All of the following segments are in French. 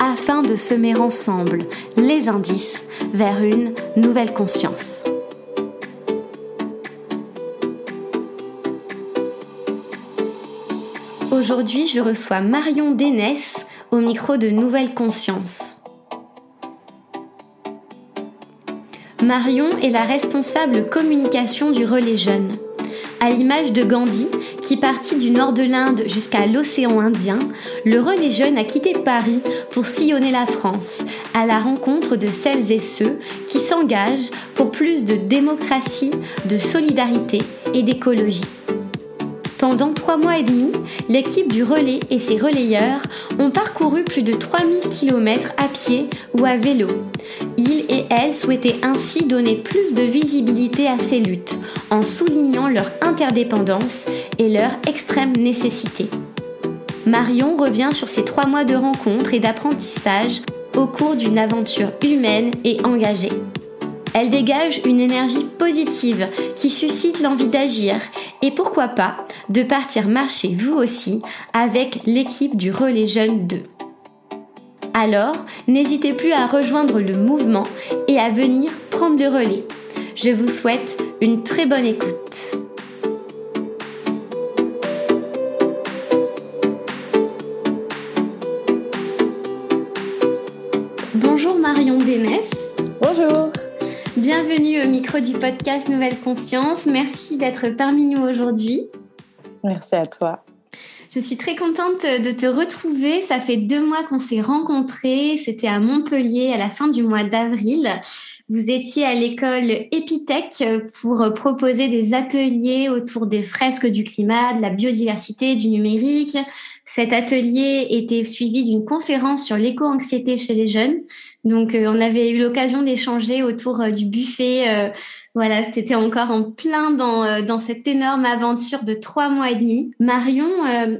afin de semer ensemble les indices vers une nouvelle conscience. Aujourd'hui, je reçois Marion Dénès au micro de Nouvelle Conscience. Marion est la responsable communication du relais jeune. À l'image de Gandhi, qui partit du nord de l'Inde jusqu'à l'océan Indien, le relais jeune a quitté Paris pour sillonner la France, à la rencontre de celles et ceux qui s'engagent pour plus de démocratie, de solidarité et d'écologie. Pendant trois mois et demi, l'équipe du relais et ses relayeurs ont parcouru plus de 3000 km à pied ou à vélo. Ils et elles souhaitaient ainsi donner plus de visibilité à ces luttes, en soulignant leur interdépendance et leur extrême nécessité. Marion revient sur ces trois mois de rencontres et d'apprentissage au cours d'une aventure humaine et engagée. Elle dégage une énergie positive qui suscite l'envie d'agir et pourquoi pas de partir marcher vous aussi avec l'équipe du Relais Jeune 2. Alors, n'hésitez plus à rejoindre le mouvement et à venir prendre le relais. Je vous souhaite une très bonne écoute. Bonjour Marion Dénès. Bonjour. Bienvenue au micro du podcast Nouvelle Conscience. Merci d'être parmi nous aujourd'hui. Merci à toi. Je suis très contente de te retrouver. Ça fait deux mois qu'on s'est rencontrés. C'était à Montpellier à la fin du mois d'avril. Vous étiez à l'école Epitech pour proposer des ateliers autour des fresques du climat, de la biodiversité, du numérique. Cet atelier était suivi d'une conférence sur l'éco-anxiété chez les jeunes. Donc, euh, on avait eu l'occasion d'échanger autour euh, du buffet. Euh, voilà, c'était encore en plein dans, dans cette énorme aventure de trois mois et demi. Marion,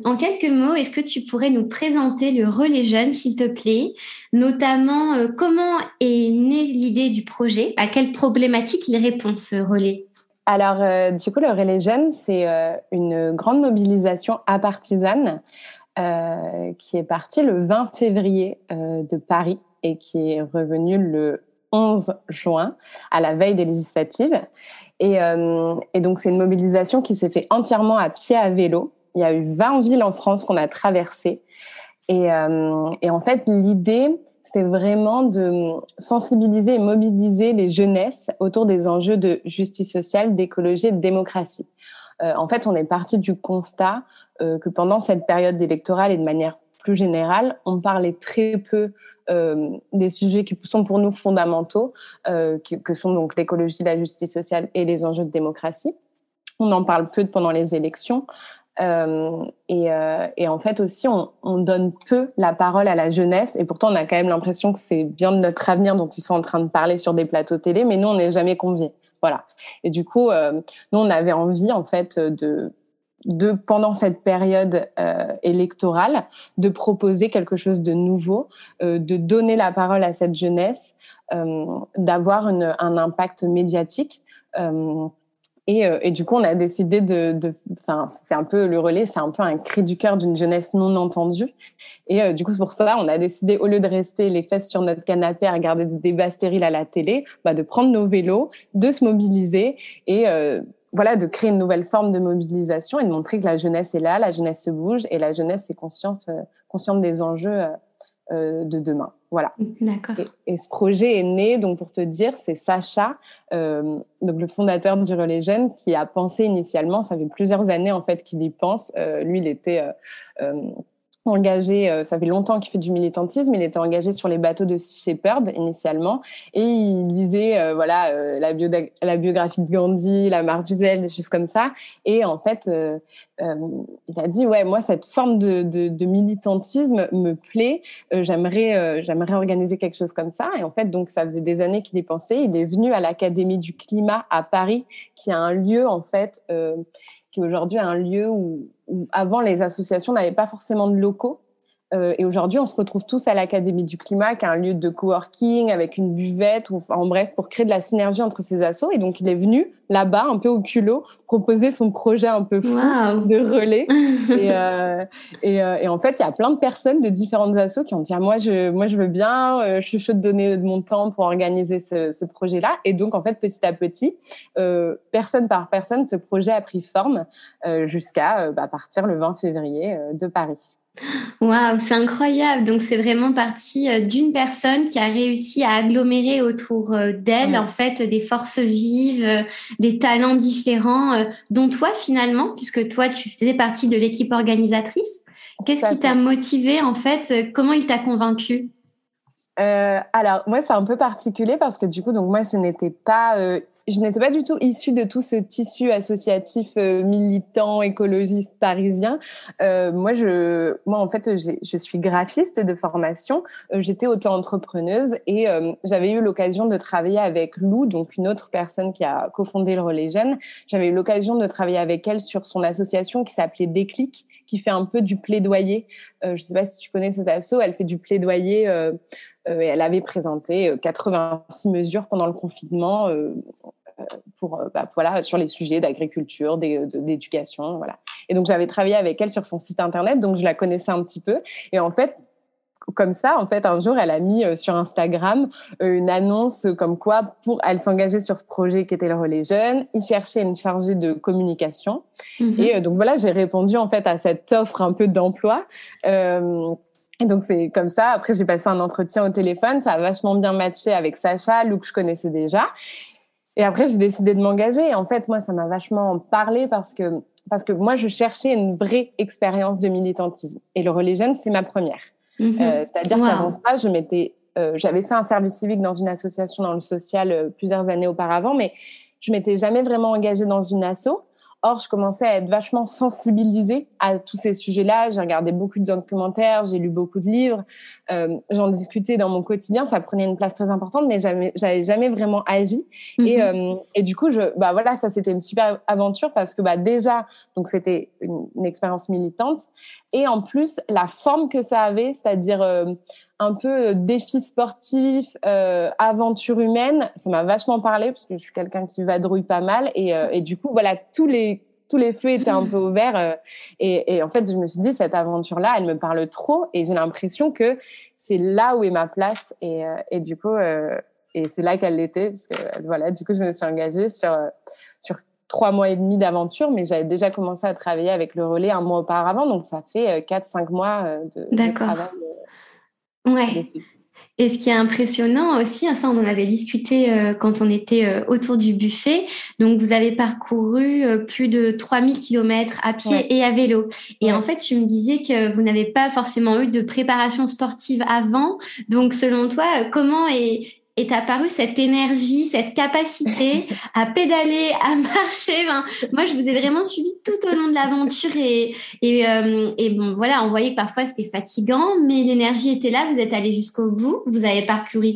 en quelques mots, est-ce que tu pourrais nous présenter le relais jeune, s'il te plaît? Notamment, comment est née l'idée du projet? À quelle problématique il répond, ce relais? Alors, du coup, le Relais Jeune, c'est une grande mobilisation à partisane qui est partie le 20 février de Paris et qui est revenu le 11 juin, à la veille des législatives. Et, euh, donc, c'est une mobilisation qui s'est fait entièrement à pied à vélo. Il y a eu 20 villes en France qu'on a traversées. Et, euh, et en fait, l'idée, c'était vraiment de sensibiliser et mobiliser les jeunesses autour des enjeux de justice sociale, d'écologie et de démocratie. Euh, en fait, on est parti du constat que pendant cette période électorale et de manière plus générale, on parlait très peu des sujets qui sont pour nous fondamentaux, euh, que sont donc l'écologie, la justice sociale et les enjeux de démocratie. On en parle peu pendant les élections. Euh, et, euh, en fait aussi, on, on, donne peu la parole à la jeunesse. Et pourtant, on a quand même l'impression que c'est bien de notre avenir dont ils sont en train de parler sur des plateaux télé, mais nous, on n'est jamais conviés. Voilà. Et du coup, euh, nous, on avait envie, en fait, de de pendant cette période euh, électorale de proposer quelque chose de nouveau, euh, de donner la parole à cette jeunesse, euh, d'avoir un impact médiatique. Et, et, du coup, on a décidé de, enfin, c'est un peu le relais, c'est un peu un cri du cœur d'une jeunesse non entendue. Et du coup, pour ça, on a décidé, au lieu de rester les fesses sur notre canapé à regarder des débats stériles à la télé, bah, de prendre nos vélos, de se mobiliser et voilà, de créer une nouvelle forme de mobilisation et de montrer que la jeunesse est là, la jeunesse se bouge et la jeunesse est consciente, euh, consciente des enjeux euh, euh, de demain. Voilà. D'accord. Et, ce projet est né, donc pour te dire, c'est Sacha, donc le fondateur du Relais Jeunes, qui a pensé initialement, ça fait plusieurs années en fait qu'il y pense. lui, il était engagé, euh, ça fait longtemps qu'il fait du militantisme, il était engagé sur les bateaux de Sea Shepherd initialement, et il lisait euh, voilà euh, la, la, biographie de Gandhi, la marche du zèle, des choses comme ça, et en fait il a dit ouais moi cette forme de, de, de militantisme me plaît, j'aimerais j'aimerais organiser quelque chose comme ça, et en fait donc ça faisait des années qu'il y pensait, il est venu à l'Académie du climat à Paris, qui a un lieu en fait qui aujourd'hui est un lieu où, avant les associations n'avaient pas forcément de locaux. Euh, et aujourd'hui, on se retrouve tous à l'Académie du Climat, qui est un lieu de coworking avec une buvette, ou, en bref, pour créer de la synergie entre ces assos. Et donc, il est venu là-bas, un peu au culot, proposer son projet un peu fou de relais. et, euh, et, euh, et, en fait, il y a plein de personnes de différentes assos qui ont dit ah, moi, je, moi, je veux bien, euh, je suis chaude de donner de mon temps pour organiser ce, ce projet-là. Et donc, en fait, petit à petit, euh, personne par personne, ce projet a pris forme jusqu'à bah, partir le 20 février de Paris. Waouh, c'est incroyable. Donc c'est vraiment parti euh, d'une personne qui a réussi à agglomérer autour euh, d'elle en fait des forces vives, euh, des talents différents, dont toi finalement, puisque toi tu faisais partie de l'équipe organisatrice. Qu'est-ce qui t'a motivé en fait Comment il t'a convaincu? Alors moi c'est un peu particulier parce que du coup donc moi je n'étais pas je n'étais pas du tout issue de tout ce tissu associatif euh, militant, écologiste parisien. Euh, moi, je, moi, en fait, je suis graphiste de formation. Euh, j'étais auto-entrepreneuse et j'avais eu l'occasion de travailler avec Lou, donc une autre personne qui a cofondé le Relais Jeunes. J'avais eu l'occasion de travailler avec elle sur son association qui s'appelait Déclic, qui fait un peu du plaidoyer. je ne sais pas si tu connais cette asso, elle fait du plaidoyer euh, elle avait présenté 86 euh, mesures pendant le confinement pour, bah, voilà, sur les sujets d'agriculture, d'éducation. Voilà. Et donc, j'avais travaillé avec elle sur son site internet, donc je la connaissais un petit peu. Et en fait, comme ça, en fait, un jour, elle a mis sur Instagram une annonce comme quoi, pour, elle s'engageait sur ce projet qui était le relais jeune. Il cherchait une chargée de communication. Mm-hmm. Et donc voilà, j'ai répondu en fait à cette offre un peu d'emploi. Et donc c'est comme ça. Après j'ai passé un entretien au téléphone, ça a vachement bien matché avec Sacha, Lou que je connaissais déjà. Et après j'ai décidé de m'engager. En fait moi ça m'a vachement parlé parce que parce que moi je cherchais une vraie expérience de militantisme. Et le relais jeune c'est ma première. Mhm. euh, C'est-à-dire qu'avant ça je m'étais euh, j'avais fait un service civique dans une association dans le social euh, plusieurs années auparavant, mais je m'étais jamais vraiment engagée dans une asso. Or, je commençais à être vachement sensibilisée à tous ces sujets-là. J'ai regardé beaucoup de documentaires, j'ai lu beaucoup de livres, euh, j'en discutais dans mon quotidien. Ça prenait une place très importante, mais jamais, j'avais jamais vraiment agi. Et, mhm. euh, et, du coup, je, bah voilà, ça c'était une super aventure parce que bah déjà, donc c'était une, une expérience militante, et en plus la forme que ça avait, c'est-à-dire euh, un peu euh, défi sportif, euh, aventure humaine, ça m'a vachement parlé parce que je suis quelqu'un qui vadrouille pas mal. Et, euh, et, du coup voilà tous les tous les feux étaient un peu ouverts euh, et, et, en fait je me suis dit cette aventure là elle me parle trop et j'ai l'impression que c'est là où est ma place et, et du coup et c'est là qu'elle l'était parce que voilà du coup je me suis engagée sur sur trois mois et demi d'aventure, mais j'avais déjà commencé à travailler avec le relais un mois auparavant, donc ça fait quatre, cinq mois de, de travail Ouais. Et ce qui est impressionnant aussi, hein, ça on en avait discuté euh, quand on était euh, autour du buffet, donc vous avez parcouru euh, plus de 3000 km à pied et à vélo. Et en fait, tu me disais que vous n'avez pas forcément eu de préparation sportive avant. Donc selon toi, comment est, est apparue cette énergie, cette capacité à pédaler, à marcher. moi, je vous ai vraiment suivi tout au long de l'aventure et, euh, et, bon, voilà, on voyait que parfois c'était fatigant, mais l'énergie était là. Vous êtes allé jusqu'au bout. Vous avez parcouru,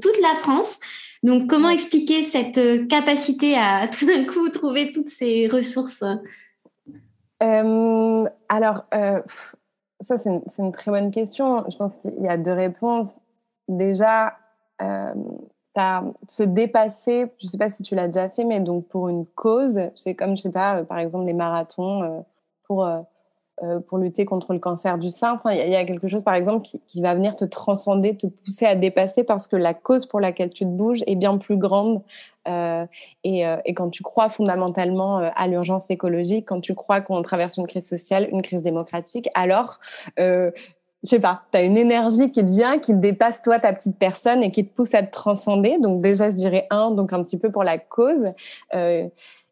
toute la France. Donc, comment expliquer cette euh, capacité à tout d'un coup trouver toutes ces ressources? Euh, Alors, ça, c'est une très bonne question. Je pense qu'il y a deux réponses. Déjà, euh, se dépasser, je ne sais pas si tu l'as déjà fait, mais donc pour une cause, c'est comme, je sais pas, euh, par exemple les marathons euh, pour, pour lutter contre le cancer du sein. Enfin, il y, a quelque chose, par exemple, qui, va venir te transcender, te pousser à dépasser parce que la cause pour laquelle tu te bouges est bien plus grande. Et, quand tu crois fondamentalement à l'urgence écologique, quand tu crois qu'on traverse une crise sociale, une crise démocratique, alors je sais pas, tu as une énergie qui te vient, qui te dépasse toi, ta petite personne, et qui te pousse à te transcender. Donc déjà, je dirais un, donc un petit peu pour la cause. Euh,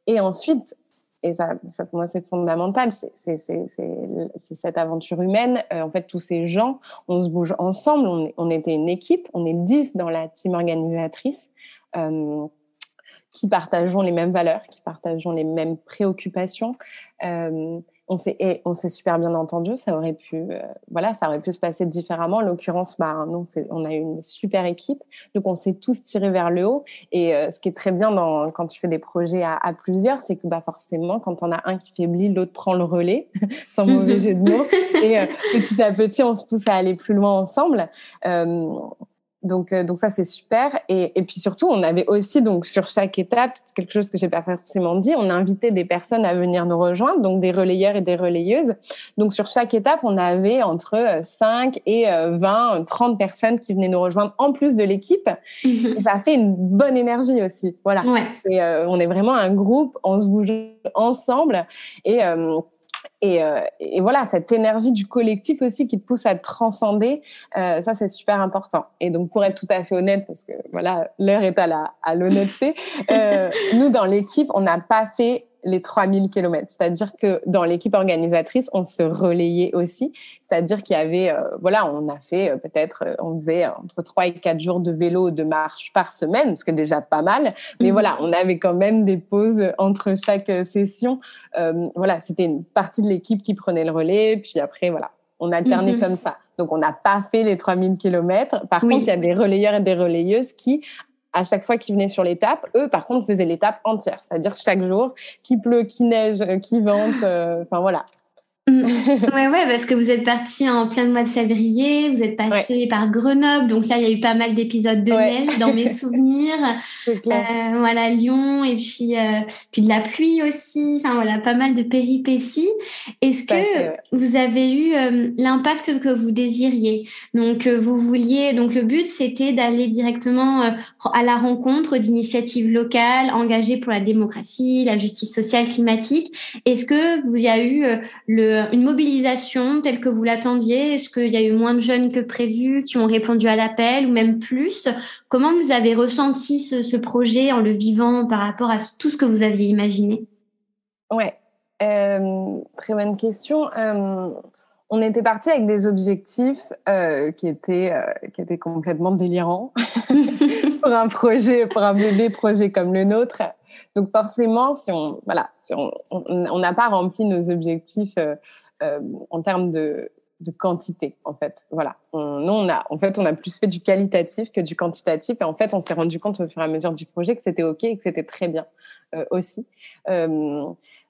et ensuite, et ça, ça, pour moi, c'est fondamental. C'est cette aventure humaine. Euh, en fait, tous ces gens, on se bouge ensemble. On, on était une équipe. On est dix dans la team organisatrice. Euh, qui partageons les mêmes valeurs, qui partageons les mêmes préoccupations. Euh, on s'est on s'est super bien entendu. Ça aurait pu, euh, voilà, ça aurait pu se passer différemment. En l'occurrence, bah, non, on a une super équipe, donc on s'est tous tirés vers le haut. Et euh, ce qui est très bien dans, quand tu fais des projets à, à plusieurs, c'est que bah forcément, quand on a un qui faiblit, l'autre prend le relais, sans mauvais jeu de mots. Et euh, petit à petit, on se pousse à aller plus loin ensemble. Donc, euh, donc ça c'est super. Et, et, puis surtout, on avait aussi donc sur chaque étape quelque chose que j'ai pas forcément dit. On a invité des personnes à venir nous rejoindre, donc des relayeurs et des relayeuses. Donc sur chaque étape, on avait entre 5 euh, et 20, euh, 30 personnes qui venaient nous rejoindre en plus de l'équipe. Mhm. Ça a fait une bonne énergie aussi. Voilà. Et, on est vraiment un groupe, on se bouge ensemble et et, euh, et, voilà, cette énergie du collectif aussi qui te pousse à te transcender, euh, ça c'est super important. Et donc pour être tout à fait honnête, parce que voilà, l'heure est à l'honnêteté, euh, nous dans l'équipe, on n'a pas fait les 3000 kilomètres. C'est-à-dire que dans l'équipe organisatrice, on se relayait aussi. C'est-à-dire qu'il y avait, euh, voilà, on a fait euh, peut-être, euh, on faisait entre 3 et 4 jours de vélo de marche par semaine, ce qui est déjà pas mal. Mais mhm. voilà, on avait quand même des pauses entre chaque session. voilà, c'était une partie de l'équipe qui prenait le relais. Puis après, voilà, on alternait mhm. comme ça. Donc, on n'a pas fait les 3000 kilomètres. Par contre, il y a des relayeurs et des relayeuses qui, à chaque fois qu'ils venaient sur l'étape, eux, par contre, faisaient l'étape entière, c'est-à-dire chaque jour, qu'il pleut, qu'il neige, qu'il vente, euh, enfin voilà. Mm. ouais, ouais, parce que vous êtes parti en plein mois de février, vous êtes passé par Grenoble, donc là, il y a eu pas mal d'épisodes de neige dans mes souvenirs. Euh, voilà, Lyon, et puis, euh, puis de la pluie aussi, enfin voilà, pas mal de péripéties. Est-ce que vous avez eu euh, l'impact que vous désiriez? Donc, vous vouliez, donc le but, c'était d'aller directement à la rencontre d'initiatives locales engagées pour la démocratie, la justice sociale, climatique. Est-ce que vous y a eu le une mobilisation telle que vous l'attendiez? Est-ce qu'il y a eu moins de jeunes que prévu qui ont répondu à l'appel ou même plus? Comment vous avez ressenti ce, projet en le vivant par rapport à tout ce que vous aviez imaginé? Ouais, euh, très bonne question. Euh, on était parti avec des objectifs qui étaient qui étaient complètement délirants pour un projet, pour un bébé projet comme le nôtre. Donc forcément, si on voilà, si on n'a pas rempli nos objectifs euh, euh, en termes de, de, quantité, en fait, voilà. Nous, on a en fait on a plus fait du qualitatif que du quantitatif, et en fait, on s'est rendu compte au fur et à mesure du projet que c'était ok et que c'était très bien euh, aussi.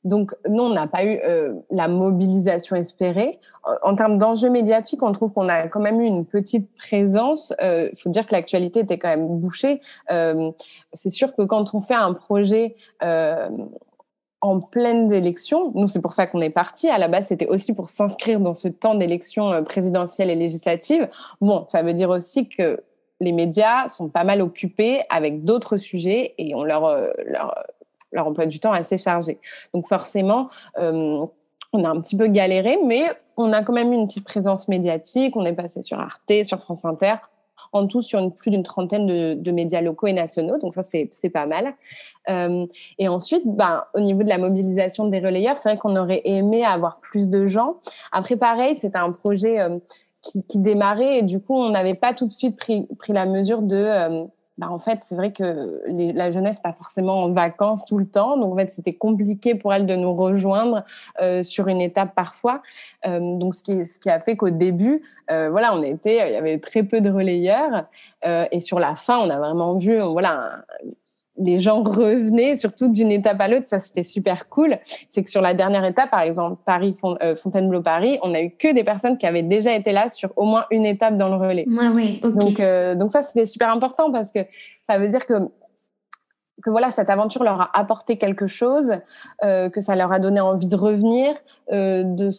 Donc, non, on n'a pas eu euh, la mobilisation espérée. En, termes d'enjeux médiatiques, on trouve qu'on a quand même eu une petite présence. Il euh, faut dire que l'actualité était quand même bouchée. Euh, c'est sûr que quand on fait un projet en pleine élection, nous, c'est pour ça qu'on est parti. À la base, c'était aussi pour s'inscrire dans ce temps d'élection présidentielle et législative. Bon, ça veut dire aussi que les médias sont pas mal occupés avec d'autres sujets et on leur, leur leur emploi du temps assez chargé. Donc forcément, euh, on a un petit peu galéré, mais on a quand même une petite présence médiatique. On est passé sur Arte, sur France Inter, en tout sur plus d'une trentaine de, médias locaux et nationaux. Donc ça, c'est pas mal. Euh, et ensuite, ben, au niveau de la mobilisation des relayeurs, c'est vrai qu'on aurait aimé avoir plus de gens. Après, pareil, c'était un projet euh, qui, qui, démarrait et du coup, on n'avait pas tout de suite pris, pris la mesure de bah, en fait, c'est vrai que la jeunesse pas forcément en vacances tout le temps, donc en fait, c'était compliqué pour elle de nous rejoindre euh, sur une étape parfois. Euh, donc, ce qui, a fait qu'au début, euh, voilà, on était, il y avait très peu de relayeurs, et sur la fin, on a vraiment vu, voilà, les gens revenaient, surtout d'une étape à l'autre. Ça, c'était super cool. C'est que sur la dernière étape, par exemple, Paris, euh, Fontainebleau, Paris, on a eu que des personnes qui avaient déjà été là sur au moins une étape dans le relais. Ouais, ouais, Donc, euh, donc ça, c'était super important parce que ça veut dire que que voilà, cette aventure leur a apporté quelque chose, euh, que ça leur a donné envie de revenir, euh, de,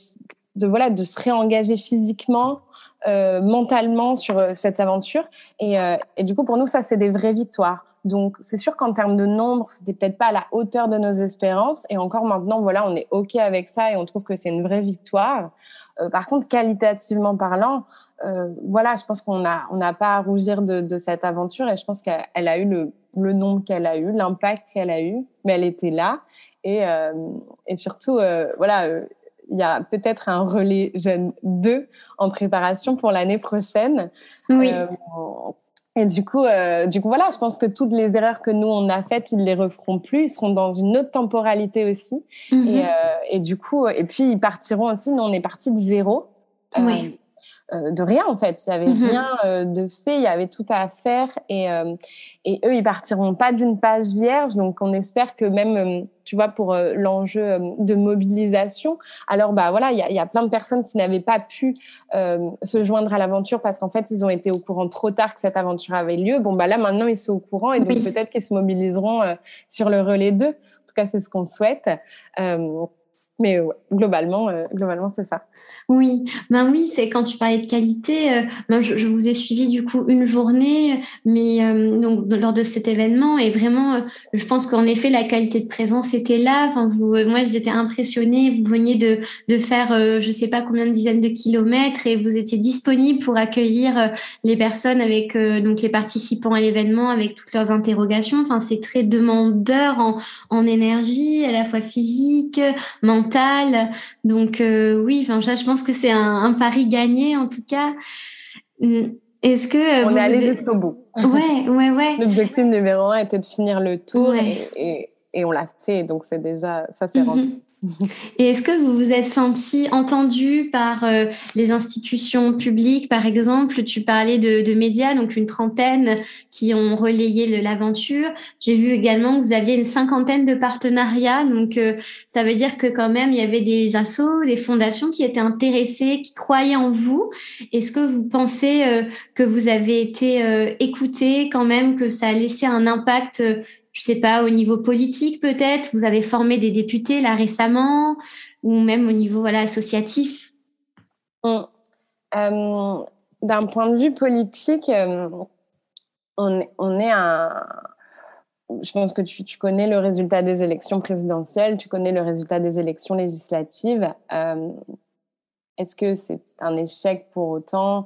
de voilà, de se réengager physiquement, euh, mentalement sur euh, cette aventure. Et, euh, et, du coup, pour nous, ça, c'est des vraies victoires. Donc, c'est sûr qu'en termes de nombre, c'était peut-être pas à la hauteur de nos espérances. Et encore maintenant, voilà, on est OK avec ça et on trouve que c'est une vraie victoire. Euh, par contre, qualitativement parlant, euh, voilà, je pense qu'on n'a on n'a pas à rougir de, de, cette aventure et je pense qu'elle a eu le, le nombre qu'elle a eu, l'impact qu'elle a eu, mais elle était là. Et, et surtout, voilà, il y a peut-être un relais jeune 2 en préparation pour l'année prochaine. Oui. Et du coup, euh, du coup, voilà, je pense que toutes les erreurs que nous on a faites, ils les referont plus. Ils seront dans une autre temporalité aussi. Mhm. Et, euh, et, du coup, et puis ils partiront aussi. Nous, on est parti de zéro. Oui. Euh, de rien en fait. Il y avait mhm. rien euh, de fait, il y avait tout à faire et euh, et eux ils partiront pas d'une page vierge. Donc on espère que même tu vois pour l'enjeu de mobilisation. Alors bah voilà, il y a, y a, plein de personnes qui n'avaient pas pu se joindre à l'aventure parce qu'en fait ils ont été au courant trop tard que cette aventure avait lieu. Bon bah là maintenant ils sont au courant et donc peut-être qu'ils se mobiliseront sur le relais 2. En tout cas c'est ce qu'on souhaite. Mais globalement globalement c'est ça. Oui, ben oui, c'est quand tu parlais de qualité. Euh, ben je, vous ai suivi du coup une journée, mais euh, donc lors de cet événement et vraiment, euh, je pense qu'en effet la qualité de présence était là. Enfin, vous, moi j'étais impressionnée. Vous veniez de de faire, je sais pas combien de dizaines de kilomètres et vous étiez disponible pour accueillir les personnes avec donc les participants à l'événement avec toutes leurs interrogations. Enfin, c'est très demandeur en en énergie, à la fois physique, mentale. Donc oui, enfin je pense que c'est un, pari gagné en tout cas. Hum, est-ce que euh, on est allé jusqu'au bout Ouais, ouais, ouais. L'objectif numéro un était de finir le tour et, et, on l'a fait, donc c'est déjà ça c'est mhm. rendu. Et est-ce que vous vous êtes senti entendu par euh, les institutions publiques, par exemple Tu parlais de, médias, donc une trentaine qui ont relayé l'aventure. J'ai vu également que vous aviez une cinquantaine de partenariats, donc euh, ça veut dire que quand même il y avait des assos, des fondations qui étaient intéressées, qui croyaient en vous. Est-ce que vous pensez euh, que vous avez été écouté quand même, que ça a laissé un impact je sais pas, au niveau politique peut-être Vous avez formé des députés là récemment ou même au niveau voilà associatif? Euh, D'un point de vue politique, euh, on, est un. Je pense que tu, tu, connais le résultat des élections présidentielles, tu connais le résultat des élections législatives. Euh, est-ce que c'est un échec pour autant?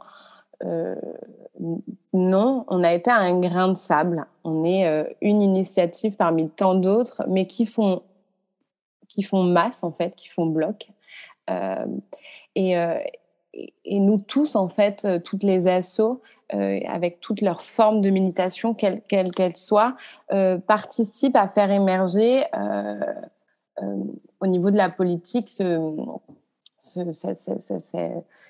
Euh, non, on a été un grain de sable. On est euh, une initiative parmi tant d'autres, mais qui font, qui font masse, en fait, qui font bloc. Euh, et, nous tous, en fait, toutes les assos, avec toutes leurs formes de militation, quelles qu'elles soient, participent à faire émerger au niveau de la politique ce,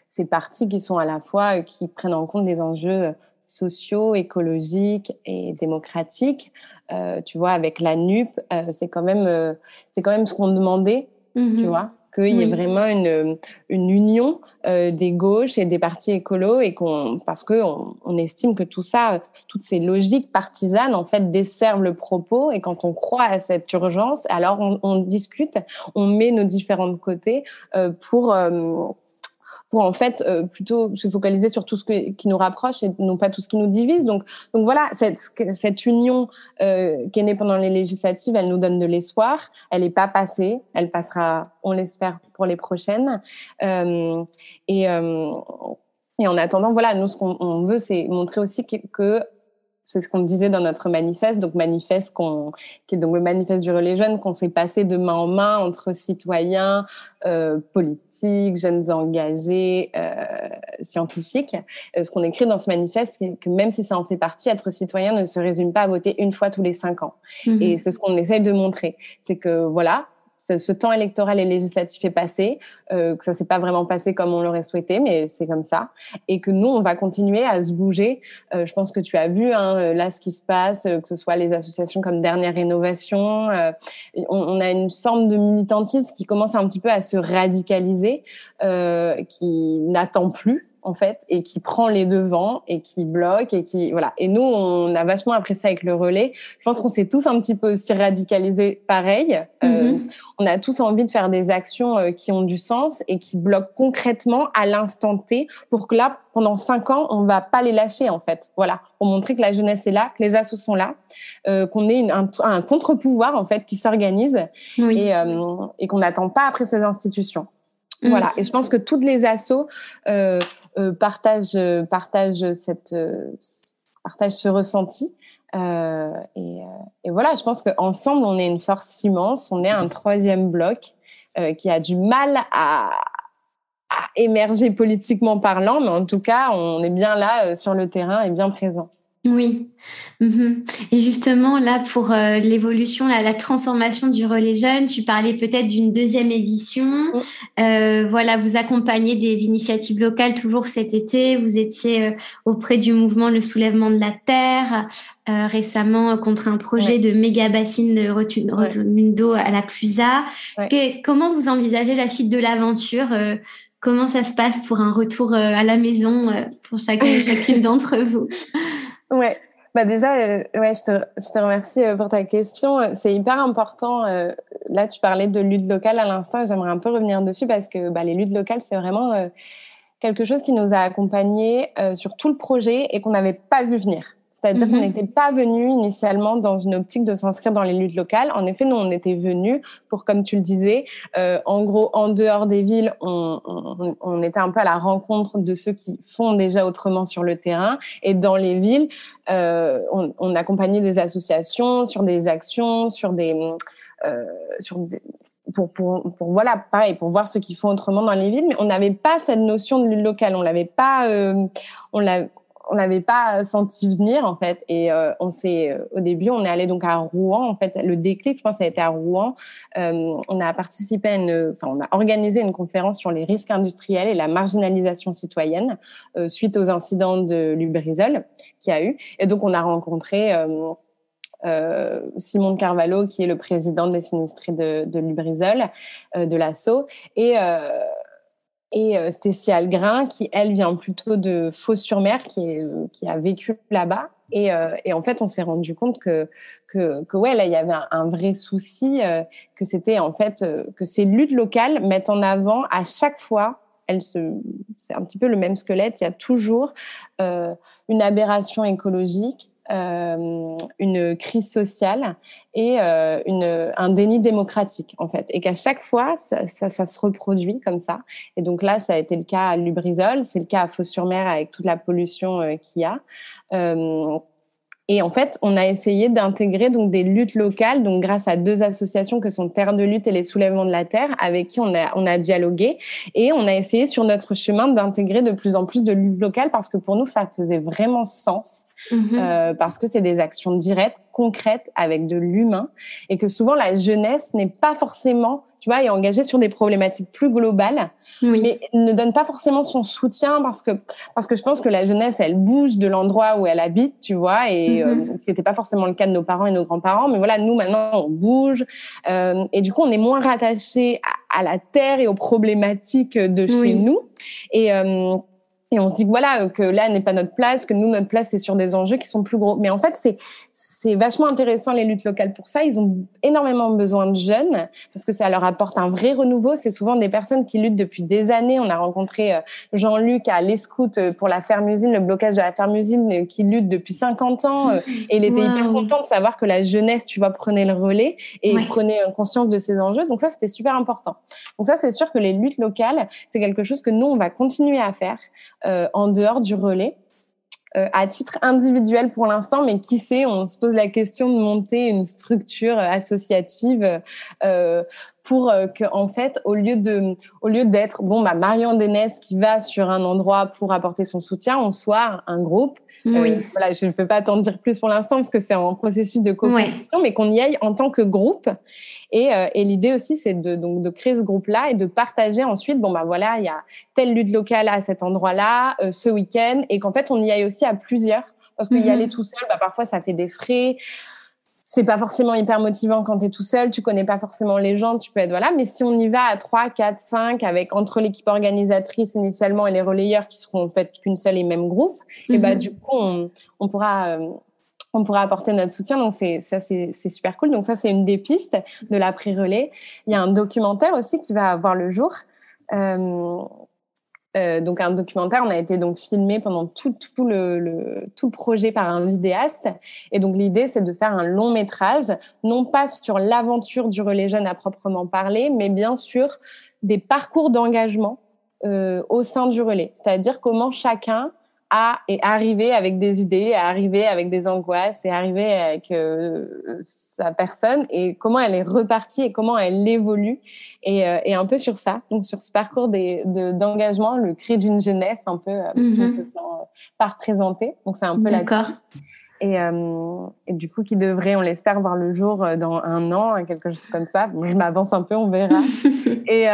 ces partis qui sont à la fois, qui prennent en compte les enjeux sociaux, écologiques et démocratiques. Euh, tu vois, avec la NUP, euh, c'est quand même, euh, c'est quand même ce qu'on demandait, tu mhm. vois qu'il y ait vraiment une, une union euh, des gauches et des partis écolos et qu'on parce que on, on, estime que tout ça, toutes ces logiques partisanes en fait desservent le propos et quand on croit à cette urgence, alors on, on discute, on met nos différents côtés euh, pour euh, pour en fait euh, plutôt se focaliser sur tout ce qui nous rapproche et non pas tout ce qui nous divise. Donc, donc voilà, cette, cette union euh, qui est née pendant les législatives, elle nous donne de l'espoir. Elle n'est pas passée, elle passera, on l'espère, pour les prochaines. Euh, et, euh, et en attendant, voilà, nous ce qu'on veut, c'est montrer aussi que, que c'est ce qu'on disait dans notre manifeste, donc manifeste qu'on, qui est donc le manifeste du relais jeune, qu'on s'est passé de main en main entre citoyens, euh, politiques, jeunes engagés, euh, scientifiques. Euh, ce qu'on écrit dans ce manifeste, c'est que même si ça en fait partie, être citoyen ne se résume pas à voter une fois tous les cinq ans. Mmh et c'est ce qu'on essaye de montrer, c'est que voilà, ce temps électoral et législatif est passé, euh, que ça s'est pas vraiment passé comme on l'aurait souhaité, mais c'est comme ça, et que nous on va continuer à se bouger. Euh, je pense que tu as vu hein, euh, là ce qui se passe, euh, que ce soit les associations comme Dernière Rénovation, euh, on, on, a une forme de militantisme qui commence un petit peu à se radicaliser, qui n'attend plus en fait et qui prend les devants et qui bloque et qui voilà. Et nous on a vachement apprécié avec le relais. Je pense qu'on s'est tous un petit peu aussi radicalisés pareil. Euh, mhm. on a tous envie de faire des actions euh, qui ont du sens et qui bloquent concrètement à l'instant T pour que là pendant cinq ans on va pas les lâcher en fait. Voilà. Pour montrer que la jeunesse est là que les assos sont là euh, qu'on ait un, un contre-pouvoir en fait qui s'organise et, et qu'on n'attend pas après ces institutions mhm. voilà et je pense que toutes les assos euh, partage, euh, partage, cette, euh, partage ce ressenti. et, et, voilà, je pense qu'ensemble, on est une force immense. On est un troisième bloc qui a du mal à, à, émerger politiquement parlant, mais en tout cas, on est bien là sur le terrain et bien présent. Oui. Mhm. Et justement, là, pour euh, l'évolution, la transformation du relais jeune, tu parlais peut-être d'une deuxième édition. Euh, voilà, vous accompagnez des initiatives locales toujours cet été. Vous étiez euh, auprès du mouvement Le Soulèvement de la Terre, récemment contre un projet de méga bassine de retenue d'eau à la Clusa. comment vous envisagez la suite de l'aventure Comment ça se passe pour un retour à la maison pour chacun chacune d'entre vous? Ouais. Bah déjà, euh, ouais, je te, je te remercie euh, pour ta question. C'est hyper important. Euh, là, tu parlais de lutte locale à l'instant et j'aimerais un peu revenir dessus parce que bah, les luttes locales, c'est vraiment quelque chose qui nous a accompagnés sur tout le projet et qu'on n'avait pas vu venir. C'est-à-dire qu'on mhm. n'était pas venu initialement dans une optique de s'inscrire dans les luttes locales. En effet, nous, on était venus pour, comme tu le disais, euh, en gros, en dehors des villes, on, on, on, était un peu à la rencontre de ceux qui font déjà autrement sur le terrain. Et dans les villes, euh, on, on, accompagnait des associations sur des actions, sur des... Euh, sur des, pour, pour, pour, voilà pareil pour voir ceux qui font autrement dans les villes mais on n'avait pas cette notion de lutte locale on l'avait pas euh, on l'a on n'avait pas senti venir en fait. Et euh, on s'est euh, au début on est allé donc à Rouen. En fait le déclic je pense ça a été à Rouen. Euh, on a participé à une enfin on a organisé une conférence sur les risques industriels et la marginalisation citoyenne suite aux incidents de Lubrizol qui a eu. Et donc on a rencontré Simon Carvalho qui est le président des sinistrés de, Lubrizol de l'ASSO. Et et euh, Stécie Algrin, qui elle vient plutôt de Faux-sur-Mer, qui, qui a vécu là-bas. Et, euh, et, en fait, on s'est rendu compte que, que, que, ouais, là, il y avait un, vrai souci, euh, que c'était en fait euh, que ces luttes locales mettent en avant à chaque fois. C'est un petit peu le même squelette. Il y a toujours euh, une aberration écologique, euh, une crise sociale et euh, une, un déni démocratique en fait. Et qu'à chaque fois ça, ça, se reproduit comme ça. Et donc là ça a été le cas à Lubrizol c'est le cas à Fos-sur-Mer avec toute la pollution euh, qu'il y a et en fait, on a essayé d'intégrer donc des luttes locales, donc grâce à deux associations que sont Terre de lutte et les Soulèvements de la Terre, avec qui on a on a dialogué et on a essayé sur notre chemin d'intégrer de plus en plus de luttes locales parce que pour nous ça faisait vraiment sens mhm. euh, parce que c'est des actions directes, concrètes avec de l'humain et que souvent la jeunesse n'est pas forcément tu vois, est engagée sur des problématiques plus globales, mais ne donne pas forcément son soutien parce que parce que je pense que la jeunesse, elle bouge de l'endroit où elle habite, tu vois, et euh, mm-hmm. ce n'était pas forcément le cas de nos parents et nos grands-parents, mais voilà, nous maintenant on bouge euh, et du coup on est moins rattaché à, la terre et aux problématiques de chez nous et euh, et on se dit que voilà que là n'est pas notre place, que nous notre place c'est sur des enjeux qui sont plus gros. Mais en fait c'est c'est vachement intéressant les luttes locales pour ça. Ils ont énormément besoin de jeunes parce que ça leur apporte un vrai renouveau. C'est souvent des personnes qui luttent depuis des années. On a rencontré euh, Jean-Luc à l'Escout euh, pour la ferme usine, le blocage de la ferme usine euh, qui lutte depuis 50 ans et il était hyper content de savoir que la jeunesse, tu vois, prenait le relais et prenait conscience de ces enjeux. Donc ça c'était super important. Donc ça c'est sûr que les luttes locales c'est quelque chose que nous on va continuer à faire. Euh, en dehors du relais. Euh, à titre individuel pour l'instant, mais qui sait, on se pose la question de monter une structure associative euh, pour que, en fait, au lieu de, au lieu d'être bon, bah, Marion Dénès qui va sur un endroit pour apporter son soutien, on soit un groupe. Oui. voilà, je ne peux pas t'en dire plus pour l'instant parce que c'est en processus de co-construction, mais qu'on y aille en tant que groupe et, euh, et l'idée aussi, c'est de, donc, de créer ce groupe-là et de partager ensuite, bon, bah voilà, il y a telle lutte locale à cet endroit-là, euh, ce week-end, et qu'en fait, on y aille aussi à plusieurs. Parce qu'y y aller mhm. tout seul, bah, parfois, ça fait des frais c'est pas forcément hyper motivant quand tu es tout seul, tu connais pas forcément les gens, tu peux être voilà, mais si on y va à 3, 4, 5 avec entre l'équipe organisatrice initialement et les relayeurs qui seront en fait qu'une seule et même groupe, et bah mhm. du coup on, on pourra euh, on pourra apporter notre soutien. Donc c'est ça c'est super cool. Donc ça c'est une des pistes de l'après-relais. Il y a un documentaire aussi qui va avoir le jour. Euh, euh, donc un documentaire, on a été donc filmé pendant tout, tout le, le, tout projet par un vidéaste. Et donc l'idée, c'est de faire un long métrage, non pas sur l'aventure du relais jeune à proprement parler, mais bien sûr des parcours d'engagement euh, au sein du relais. C'est-à-dire comment chacun à et arriver avec des idées, à arriver avec des angoisses et arriver avec euh, sa personne et comment elle est repartie et comment elle évolue et, euh, et un peu sur ça, donc sur ce parcours d'engagement, le cri d'une jeunesse un peu euh, mm se sent pas représenté. Donc c'est un peu la et, euh, et, du coup qui devrait, on l'espère, voir le jour dans un an, quelque chose comme ça. je m'avance un peu, on verra. et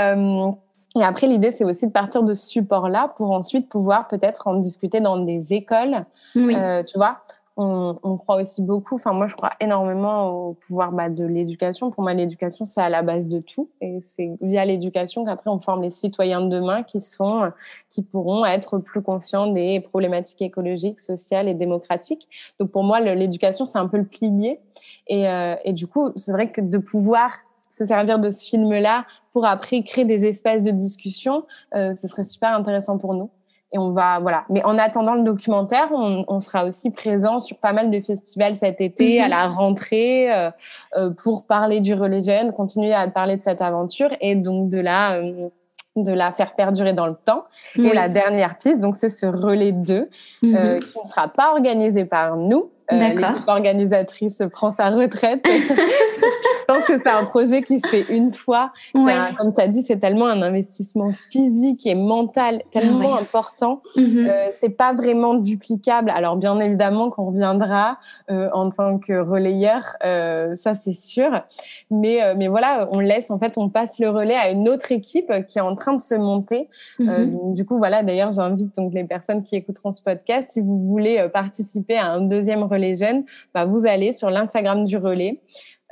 et après, l'idée, c'est aussi de partir de ce support-là pour ensuite pouvoir peut-être en discuter dans des écoles. Oui. Euh, tu vois, on, on, croit aussi beaucoup, enfin moi je crois énormément au pouvoir bah, de l'éducation. Pour moi, l'éducation, c'est à la base de tout. Et c'est via l'éducation qu'après on forme les citoyens de demain qui, sont, qui pourront être plus conscients des problématiques écologiques, sociales et démocratiques. Donc pour moi, l'éducation, c'est un peu le pilier. Et, euh, et du coup, c'est vrai que de pouvoir se servir de ce film-là pour après créer des espaces de discussion, euh, ce serait super intéressant pour nous. Et on va, voilà. Mais en attendant le documentaire, on, on sera aussi présent sur pas mal de festivals cet été, à mhm. la rentrée, euh, euh, pour parler du relais jeune, continuer à parler de cette aventure et donc de la, euh, de la faire perdurer dans le temps. Et la dernière piste, donc c'est ce relais 2, mhm. euh, qui ne sera pas organisé par nous. L'équipe organisatrice prend sa retraite pense que c'est un projet qui se fait une fois. comme tu as dit, c'est tellement un investissement physique et mental tellement important. Mm-hmm. euh, c'est pas vraiment duplicable. Alors bien évidemment qu'on reviendra euh, en tant que relayeur, euh, ça c'est sûr. Mais mais voilà, on laisse en fait, on passe le relais à une autre équipe qui est en train de se monter. Mm-hmm. du coup voilà, d'ailleurs j'invite donc les personnes qui écouteront ce podcast, si vous voulez participer à un deuxième relais jeune, bah, vous allez sur l'Instagram du relais.